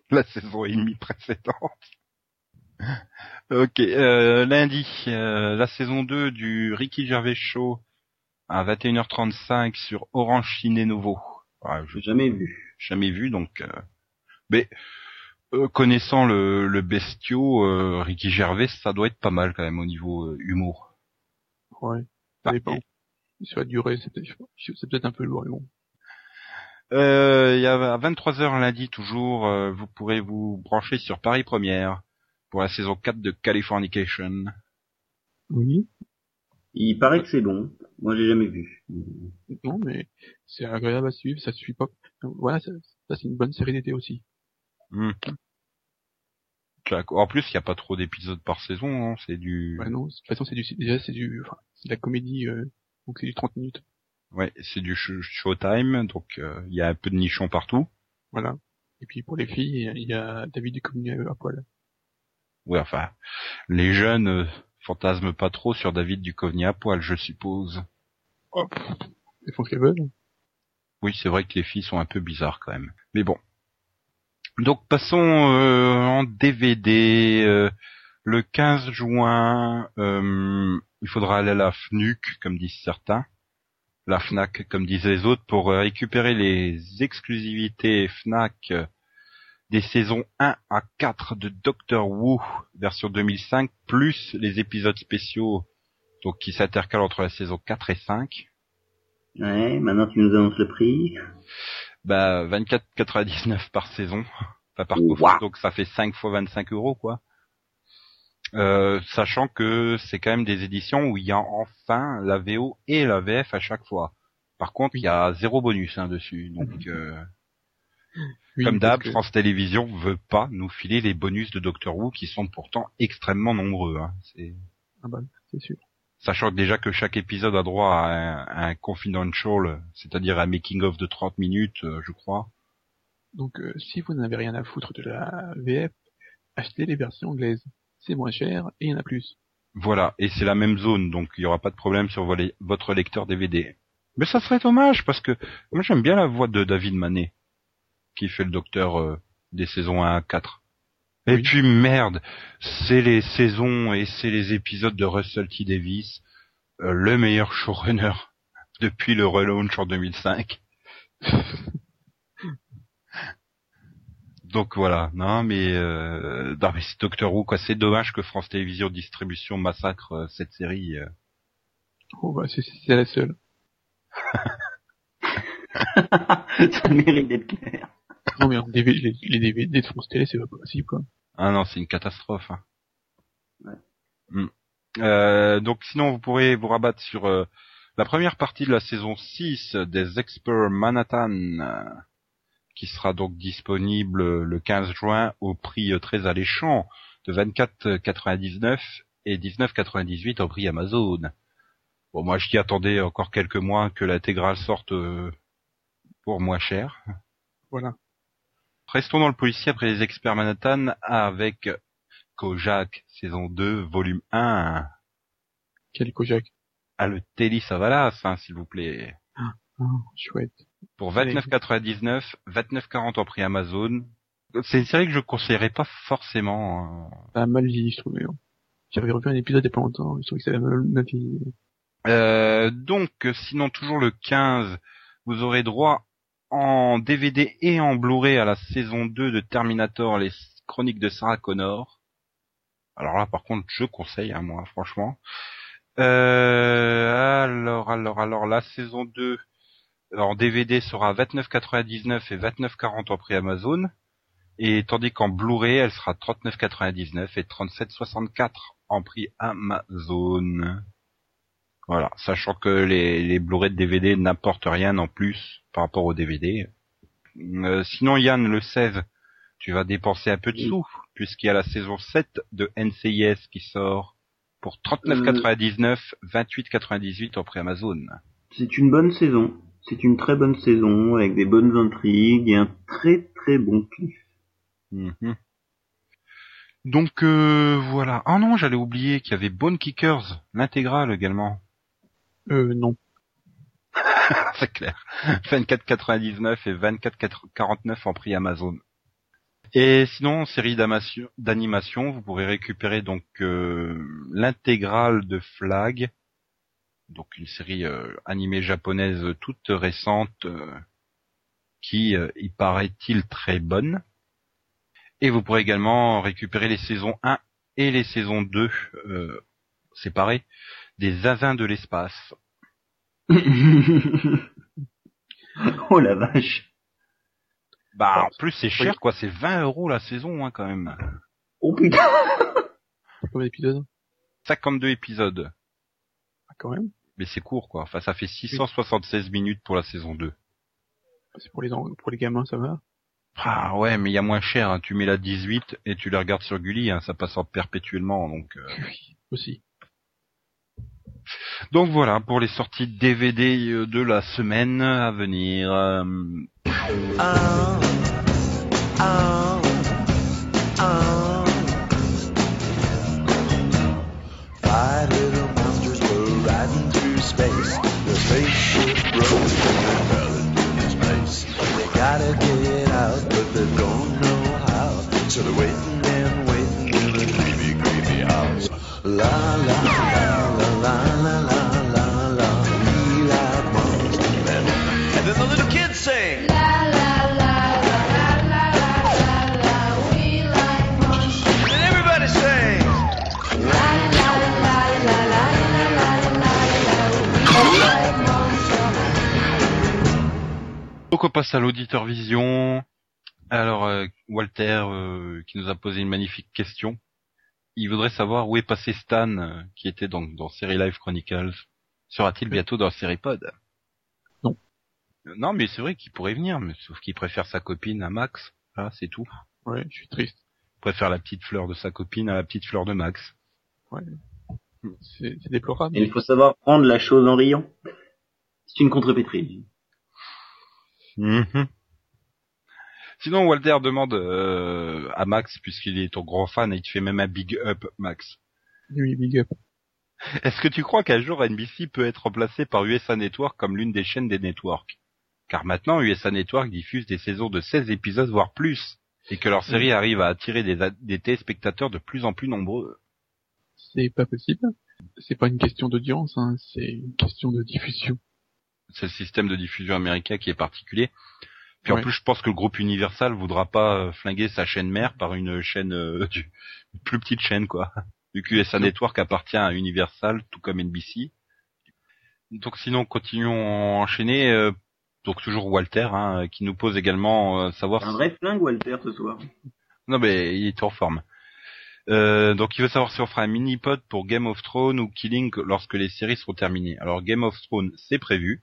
la saison et demie précédente. Ok, euh, lundi, euh, la saison 2 du Ricky Gervais Show à 21h35 sur Orange Ciné Nouveau. Ouais, je J'ai jamais vu. jamais vu, donc... euh, Mais euh, connaissant le, le bestiau, euh, Ricky Gervais, ça doit être pas mal quand même au niveau euh, humour. Ouais. Bah, Ça dépend. Sur la durée, c'est peut-être, c'est peut-être un peu lourd, mais bon. Euh, il y a à 23h lundi toujours, euh, vous pourrez vous brancher sur Paris Première pour la saison 4 de Californication. Oui. Il paraît que c'est bon. Moi, j'ai jamais vu. Non, mais c'est agréable à suivre, ça suffit pas. Donc, Voilà, ça, ça, c'est une bonne série d'été aussi. Hmm. En plus, il n'y a pas trop d'épisodes par saison, hein, c'est du... Ouais, non, de toute façon, c'est du, déjà, c'est du, enfin, c'est de la comédie, euh, donc c'est du 30 minutes. Ouais, c'est du sh- showtime, donc euh, il y a un peu de nichons partout. Voilà. Et puis pour les filles, il y a David Duchovny à poil. Ouais, enfin, les jeunes euh, fantasment pas trop sur David Duchovny à poil, je suppose. Oh, pff, Ils font ce qu'elles veulent. Oui, c'est vrai que les filles sont un peu bizarres quand même. Mais bon. Donc passons euh, en DVD. euh, le 15 juin, euh, il faudra aller à la FNUC, comme disent certains. La FNAC, comme disent les autres, pour récupérer les exclusivités FNAC des saisons 1 à 4 de Doctor Who, version 2005, plus les épisodes spéciaux donc qui s'intercalent entre la saison 4 et 5. Ouais, maintenant tu nous annonces le prix. Bah, 24,99 par saison, enfin par Wow. donc ça fait 5 fois 25 euros, quoi. Euh, sachant que c'est quand même des éditions où il y a enfin la VO et la VF à chaque fois. Par contre, il y a zéro bonus hein, dessus, donc euh, Oui, comme d'hab, que- France Télévisions veut pas nous filer les bonus de Doctor Who qui sont pourtant extrêmement nombreux. Hein. C'est- Ah bah, c'est sûr. Sachant que déjà que chaque épisode a droit à un, à un confidential, c'est-à-dire un making of de 30 minutes, euh, je crois. Donc, euh, si vous n'avez rien à foutre de la VF, achetez les versions anglaises. C'est moins cher et il y en a plus. Voilà, et c'est la même zone, donc il n'y aura pas de problème sur vo- votre lecteur DVD. Mais ça serait dommage, parce que moi j'aime bien la voix de David Manet, qui fait le docteur euh, des saisons 1 à 4. Et Oui. puis merde, c'est les saisons et c'est les épisodes de Russell T. Davis, euh, le meilleur showrunner depuis le relaunch en 2005. Donc voilà, non mais, euh, non, mais c'est Doctor Who quoi, c'est dommage que France Télévisions Distribution massacre euh, cette série. euh. Oh bah, c'est, c'est la seule. ça mérite d'être clair. Non mais en DVD, les, les DVD de France Télé, c'est pas possible, quoi. Ah non, c'est une catastrophe. hein. Ouais. Hmm. Euh, donc sinon, vous pourrez vous rabattre sur euh, la première partie de la saison 6 des Experts Manhattan, euh, qui sera donc disponible le 15 juin au prix euh, très alléchant de 24,99 et 19,98 au prix Amazon. Bon, moi, je t'y attendais encore quelques mois que l'intégrale sorte euh, pour moins cher. Voilà. Restons dans le policier après les experts Manhattan avec Kojak, saison 2, volume 1. Quel Kojak? Ah, le Telly Savalas, hein, s'il vous plaît. Oh, chouette. Pour 29,99, 29,40 en prix Amazon. C'est une série que je conseillerais pas forcément. hein. A mal vieilli, je trouve. J'avais revu un épisode il y a pas longtemps, je trouvais que ça avait mal, mal vieilli. Euh, donc, sinon toujours le 15, vous aurez droit en DVD et en Blu-ray à la saison 2 de Terminator, les chroniques de Sarah Connor. Alors là, par contre, je conseille, hein, moi, franchement. Euh, alors, alors, alors, la saison 2 en DVD sera 29,99 et 29,40 en prix Amazon. Et tandis qu'en Blu-ray, elle sera 39,99 et 37,64 en prix Amazon. Voilà, sachant que les, les Blu-ray de DVD n'apportent rien en plus par rapport au DVD. Euh, sinon, Yann, le 16, tu vas dépenser un peu de Oui. sous, puisqu'il y a la saison 7 de NCIS qui sort pour 39,99, 28,98 en prix Amazon. C'est une bonne saison. C'est une très bonne saison avec des bonnes intrigues et un très très bon cliff. Mhm. Donc euh, voilà. Ah non, j'allais oublier qu'il y avait Bone Kickers, l'intégrale également. Euh, non. C'est clair. 24,99 et 24,49 en prix Amazon. Et sinon, série d'animation, vous pourrez récupérer donc euh, l'intégrale de Flag, donc une série euh, animée japonaise toute récente, euh, qui, il paraît-il, très bonne. Et vous pourrez également récupérer les saisons 1 et les saisons 2 euh, séparées des Zinzins de l'espace. oh la vache. Bah, en plus, c'est cher, quoi. C'est 20 euros la saison, hein, quand même. Oh putain. Combien d'épisodes? 52 épisodes. Ah, quand même. Mais c'est court, quoi. Enfin, ça fait 676 minutes pour la saison 2. C'est pour les, pour les gamins, ça va? Ah ouais, mais il y a moins cher. hein. Tu mets la 18 et tu la regardes sur Gulli. Hein. Ça passe en perpétuellement, donc... euh. Oui, aussi. Donc voilà, pour les sorties DVD euh, de la semaine à venir. euh. Passe à l'auditeur vision. Alors euh, Walter euh, qui nous a posé une magnifique question. Il voudrait savoir où est passé Stan euh, qui était donc dans Série Live Chronicles. Sera-t-il bientôt dans Série Pod? Non. Non mais c'est vrai qu'il pourrait venir, mais sauf qu'il préfère sa copine à Max. Ah c'est tout. Ouais, je suis triste. Il préfère la petite fleur de sa copine à la petite fleur de Max. C'est c'est déplorable. Et il faut savoir prendre la chose en riant. C'est une contrepétrie. Mhm. Sinon, Walter demande euh, à Max, puisqu'il est ton grand fan et il te fait même un big up, Max. Oui, big up. Est-ce que tu crois qu'un jour NBC peut être remplacé par USA Network comme l'une des chaînes des networks? Car maintenant, USA Network diffuse des saisons de 16 épisodes, voire plus, et que leur série arrive à attirer des, des téléspectateurs de plus en plus nombreux. C'est pas possible. C'est pas une question d'audience, hein, c'est une question de diffusion. C'est le système de diffusion américain qui est particulier. Puis en plus, je pense que le groupe Universal voudra pas euh, flinguer sa chaîne mère par une chaîne, euh, du- une plus petite chaîne, quoi. Vu que USA Network appartient à Universal, tout comme NBC. Donc sinon, continuons à enchaîner. euh, donc toujours Walter, hein, qui nous pose également euh, savoir. Un si- vrai flingue, Walter, ce soir. Non mais il est en forme. Euh, donc il veut savoir si on fera un mini-pod pour Game of Thrones ou Killing lorsque les séries seront terminées. Alors Game of Thrones, c'est prévu.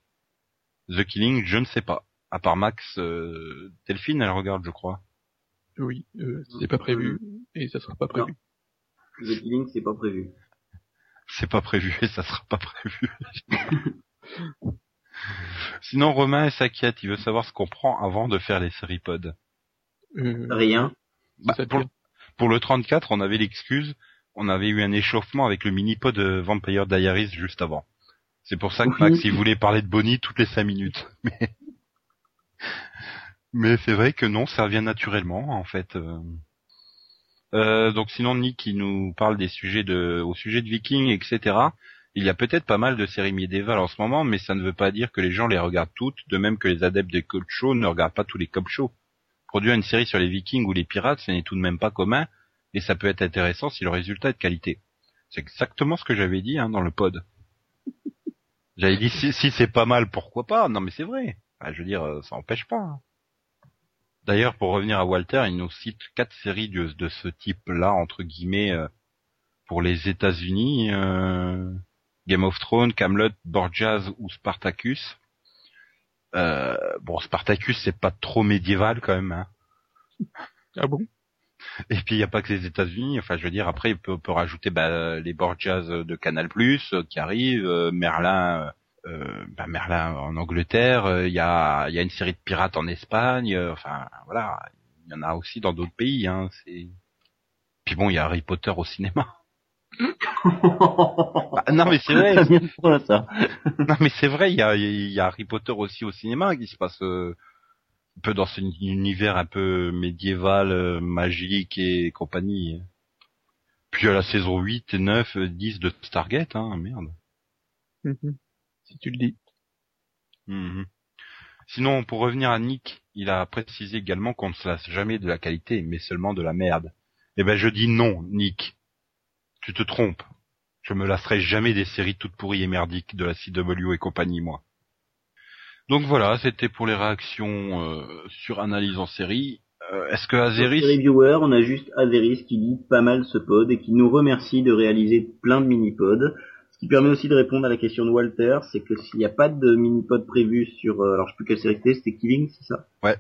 The Killing, je ne sais pas. À part Max, euh, Delphine, elle regarde, je crois. Oui, euh, c'est pas prévu et ça sera pas prévu. The Killing, c'est pas prévu. C'est pas prévu et ça sera pas prévu. Sinon, Romain s'inquiète, il veut savoir ce qu'on prend avant de faire les séries pod. Euh, Rien. Bah, pour, pour le 34, on avait l'excuse, on avait eu un échauffement avec le mini-pod Vampire Diaries juste avant. C'est pour ça que Oui. Max, il voulait parler de Bonnie toutes les cinq minutes. Mais, mais c'est vrai que non, ça vient naturellement, en fait. euh. Euh, donc sinon, Nick, il nous parle des sujets de, au sujet de Vikings, etc. Il y a peut-être pas mal de séries médiévales en ce moment, mais ça ne veut pas dire que les gens les regardent toutes, de même que les adeptes des cop shows ne regardent pas tous les cop shows. Produire une série sur les Vikings ou les pirates, ce n'est tout de même pas commun, et ça peut être intéressant si le résultat est de qualité. C'est exactement ce que j'avais dit hein, dans le pod. J'avais dit si, si c'est pas mal, pourquoi pas? Non mais c'est vrai. Enfin, je veux dire, euh, ça empêche pas. hein. D'ailleurs, pour revenir à Walter, il nous cite quatre séries de, de ce type-là entre guillemets euh, pour les États-Unis euh, Game of Thrones, Camelot, Borgias ou Spartacus. Euh, bon, Spartacus, c'est pas trop médiéval quand même. Hein. Ah bon? Et puis il n'y a pas que les États-Unis. Enfin, je veux dire, après, on peut, on peut rajouter bah, les Borgias de Canal+ euh, qui arrivent, euh, Merlin, euh, bah, Merlin en Angleterre. euh, Il y a, y a une série de pirates en Espagne. euh, enfin, voilà, il y en a aussi dans d'autres pays. Hein, c'est. Puis bon, il y a Harry Potter au cinéma. Bah, non, mais c'est vrai. Non, mais c'est vrai. Il y a, y a Harry Potter aussi au cinéma qui se passe euh, un peu dans cet univers un peu médiéval, euh, magique et compagnie. Puis à la saison 8, 9, 10 de Stargate, hein, merde. Mhm. Si tu le dis. Mhm. Sinon, pour revenir à Nick, il a précisé également qu'on ne se lasse jamais de la qualité, mais seulement de la merde. Eh ben, je dis non, Nick. Tu te trompes. Je me lasserai jamais des séries toutes pourries et merdiques de la CW et compagnie, moi. Donc voilà, c'était pour les réactions euh, sur analyse en série. Euh, Est-ce que Azeris... les reviewers, on a juste Azeris qui lit pas mal ce pod et qui nous remercie de réaliser plein de mini-pods. Ce qui permet aussi de répondre à la question de Walter, c'est que s'il n'y a pas de mini-pod prévu sur, euh, alors je sais plus quelle série c'était, c'était Killing, c'est ça? Ouais.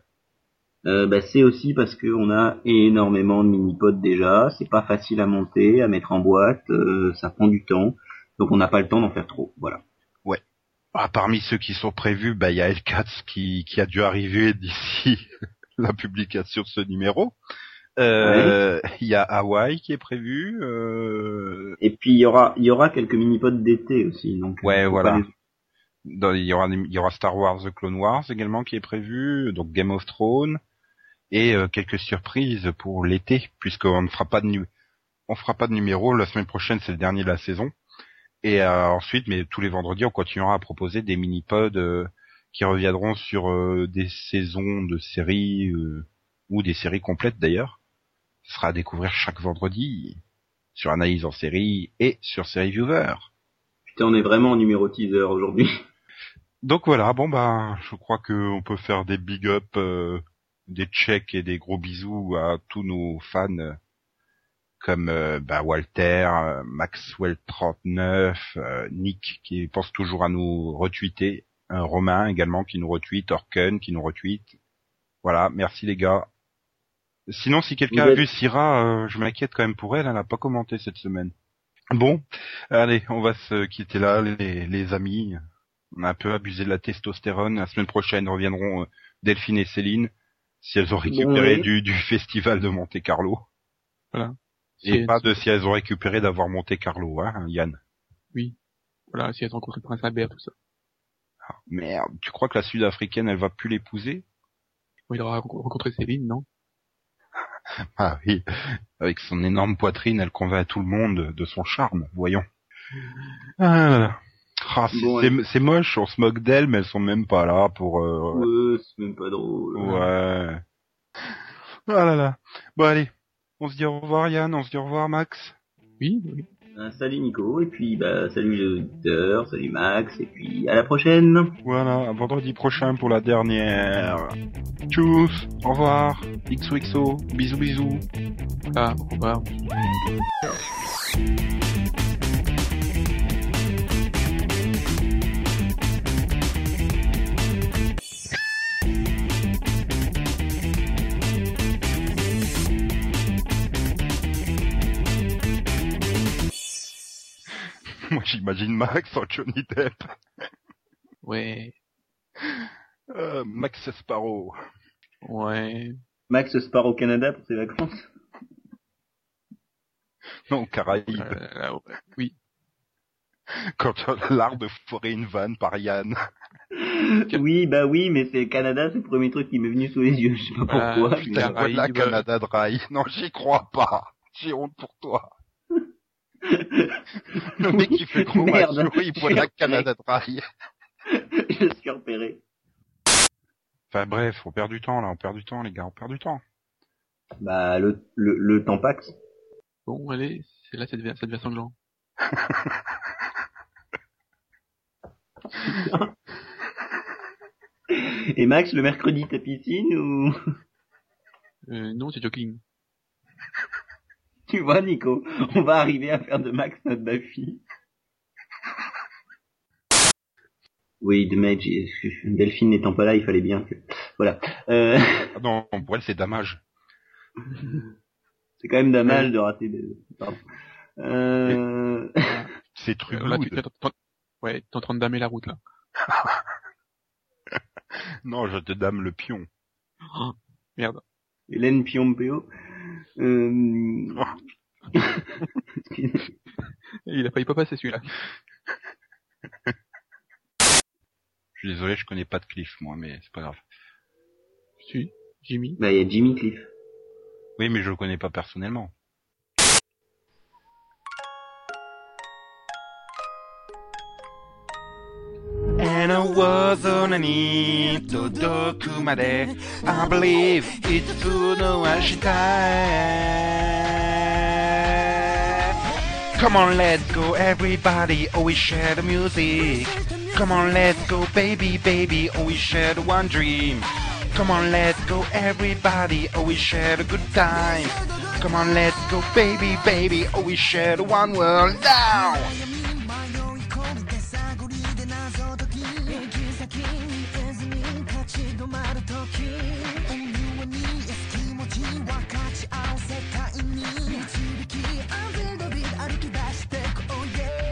Euh, bah, c'est aussi parce qu'on a énormément de mini-pods déjà, c'est pas facile à monter, à mettre en boîte, euh, ça prend du temps, donc on n'a pas le temps d'en faire trop, voilà. Ah, parmi ceux qui sont prévus, bah, il y a L4 qui, qui a dû arriver d'ici la publication de ce numéro. Euh, Il y a Hawaii qui est prévu. Euh, Et puis il y aura, il y aura quelques mini-pods d'été aussi, donc. euh, Ouais, faut voilà. pas les- dans- il y aura il y aura Star Wars The Clone Wars également qui est prévu, donc Game of Thrones et euh, quelques surprises pour l'été puisqu'on ne fera pas de nu on fera pas de numéro la semaine prochaine c'est le dernier de la saison et euh, ensuite mais tous les vendredis on continuera à proposer des mini pods qui reviendront sur euh, des saisons de séries euh, ou des séries complètes d'ailleurs ce sera à découvrir chaque vendredi sur analyse en série et sur Série Viewer. Putain, on est vraiment en numéro teaser aujourd'hui. Donc voilà, bon bah je crois que on peut faire des big up, euh, des checks et des gros bisous à tous nos fans euh, comme euh, bah, Walter, euh, Maxwell 39, euh, Nick qui pense toujours à nous retweeter, un Romain également qui nous retweet, Orken qui nous retweet. Voilà, merci les gars. Sinon si quelqu'un a vu Syrah, euh, je m'inquiète quand même pour elle, elle n'a pas commenté cette semaine. Bon, allez, on va se quitter là les, les amis. On a un peu abusé de la testostérone. La semaine prochaine reviendront Delphine et Céline si elles ont récupéré oui. du, du festival de Monte Carlo. Voilà. Et Si pas de si elles ont récupéré d'avoir Monte Carlo, hein, Yann. Voilà, si elles rencontrent le prince Albert, tout ça. Ah, merde, tu crois que la Sud-Africaine, elle va plus l'épouser? Il aura renco- rencontré Céline, non? Ah oui, avec son énorme poitrine, elle convainc tout le monde de son charme, voyons. Ah, là là. Ah, c'est Bon, c'est- c'est moche, on se moque d'elles, mais elles sont même pas là pour... euh, Ouais, c'est même pas drôle. Ouais. Ah là là. Bon allez, on se dit au revoir Yann, on se dit au revoir Max. Oui, oui. Euh, salut Nico, et puis bah salut les auditeurs, salut Max, et puis à la prochaine. Voilà, à vendredi prochain pour la dernière. Tchuss, au revoir, XOXO, bisous bisous. Voilà, au revoir. J'imagine Max en Johnny Depp. Ouais, Euh, Max Sparrow. ouais. Max au Canada pour ses vacances. Non, Caraïbes. Euh, ouais. oui. Quand l'art de forer une vanne par Yann. Oui, bah oui, mais c'est Canada, c'est le premier truc qui m'est venu sous les yeux. Je sais pas Ah, pourquoi. putain. Voilà Caraïbes. Canada Dry. Non, j'y crois pas. J'ai honte pour toi. Le mec qui fait gros Merde. macho, il voit la Canada Dry. Je suis repéré. Enfin bref, on perd du temps là, on perd du temps les gars, on perd du temps. Bah, le, le, le Tampax. Bon, allez, c'est là, ça devient, ça devient sanglant. Et Max, le mercredi, ta piscine ou... Euh, non, c'est jogging. Tu vois, Nico, on va arriver à faire de Max notre Buffy. Oui, de Mage, Delphine n'étant pas là, il fallait bien que... Voilà. Euh, Ah non, pour elle c'est dommage. c'est quand même dommage de rater des... Pardon. Euh... C'est True Euh, là, tu, ouais, t'es en train de damer la route, là. Non, je te dame le pion. Merde. Hélène Piompeo. Euh... Il a failli pas passer, celui-là. Je suis désolé, je connais pas de Cliff moi, mais c'est pas grave. Si, Jimmy. bah, il y a Jimmy Cliff. Oui, mais je le connais pas personnellement. Was on a need to doku made. I believe it's true no Come on, let's go, everybody. We share the music. Come on, let's go, baby, baby. We share the one dream. Come on, let's go, everybody. We share the good time. Come on, let's go, baby, baby. We share the one world now.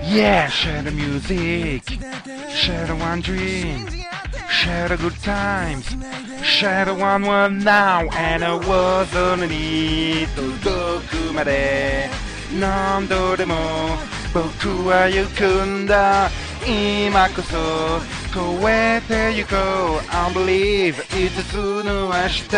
Yeah, share the music. Share the one dream. Share the good times. Share the one world now. And I was on a need to doku made. 何度でも僕は行くんだ今こそ超えてゆこう I believe いつつの明日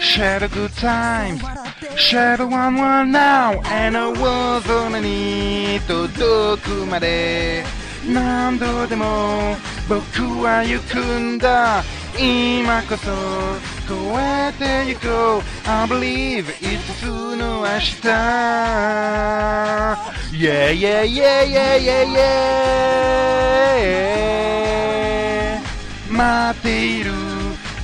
share the good times, share the one world now, and I was on a need 届くまで何度でも僕は行くんだ今こそ超えてゆこう I believe いつつの明日 Yeah, yeah, yeah, yeah, yeah, yeah 待っている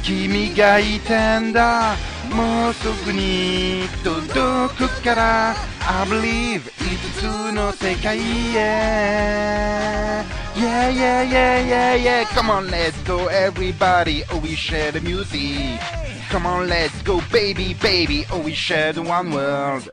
君がいたんだもうすぐに届くから I believe 5つの世界へ Yeah, yeah, yeah, yeah, yeah Come on, let's go everybody Oh, we share the music Come on, let's go baby, baby Oh, we share the one world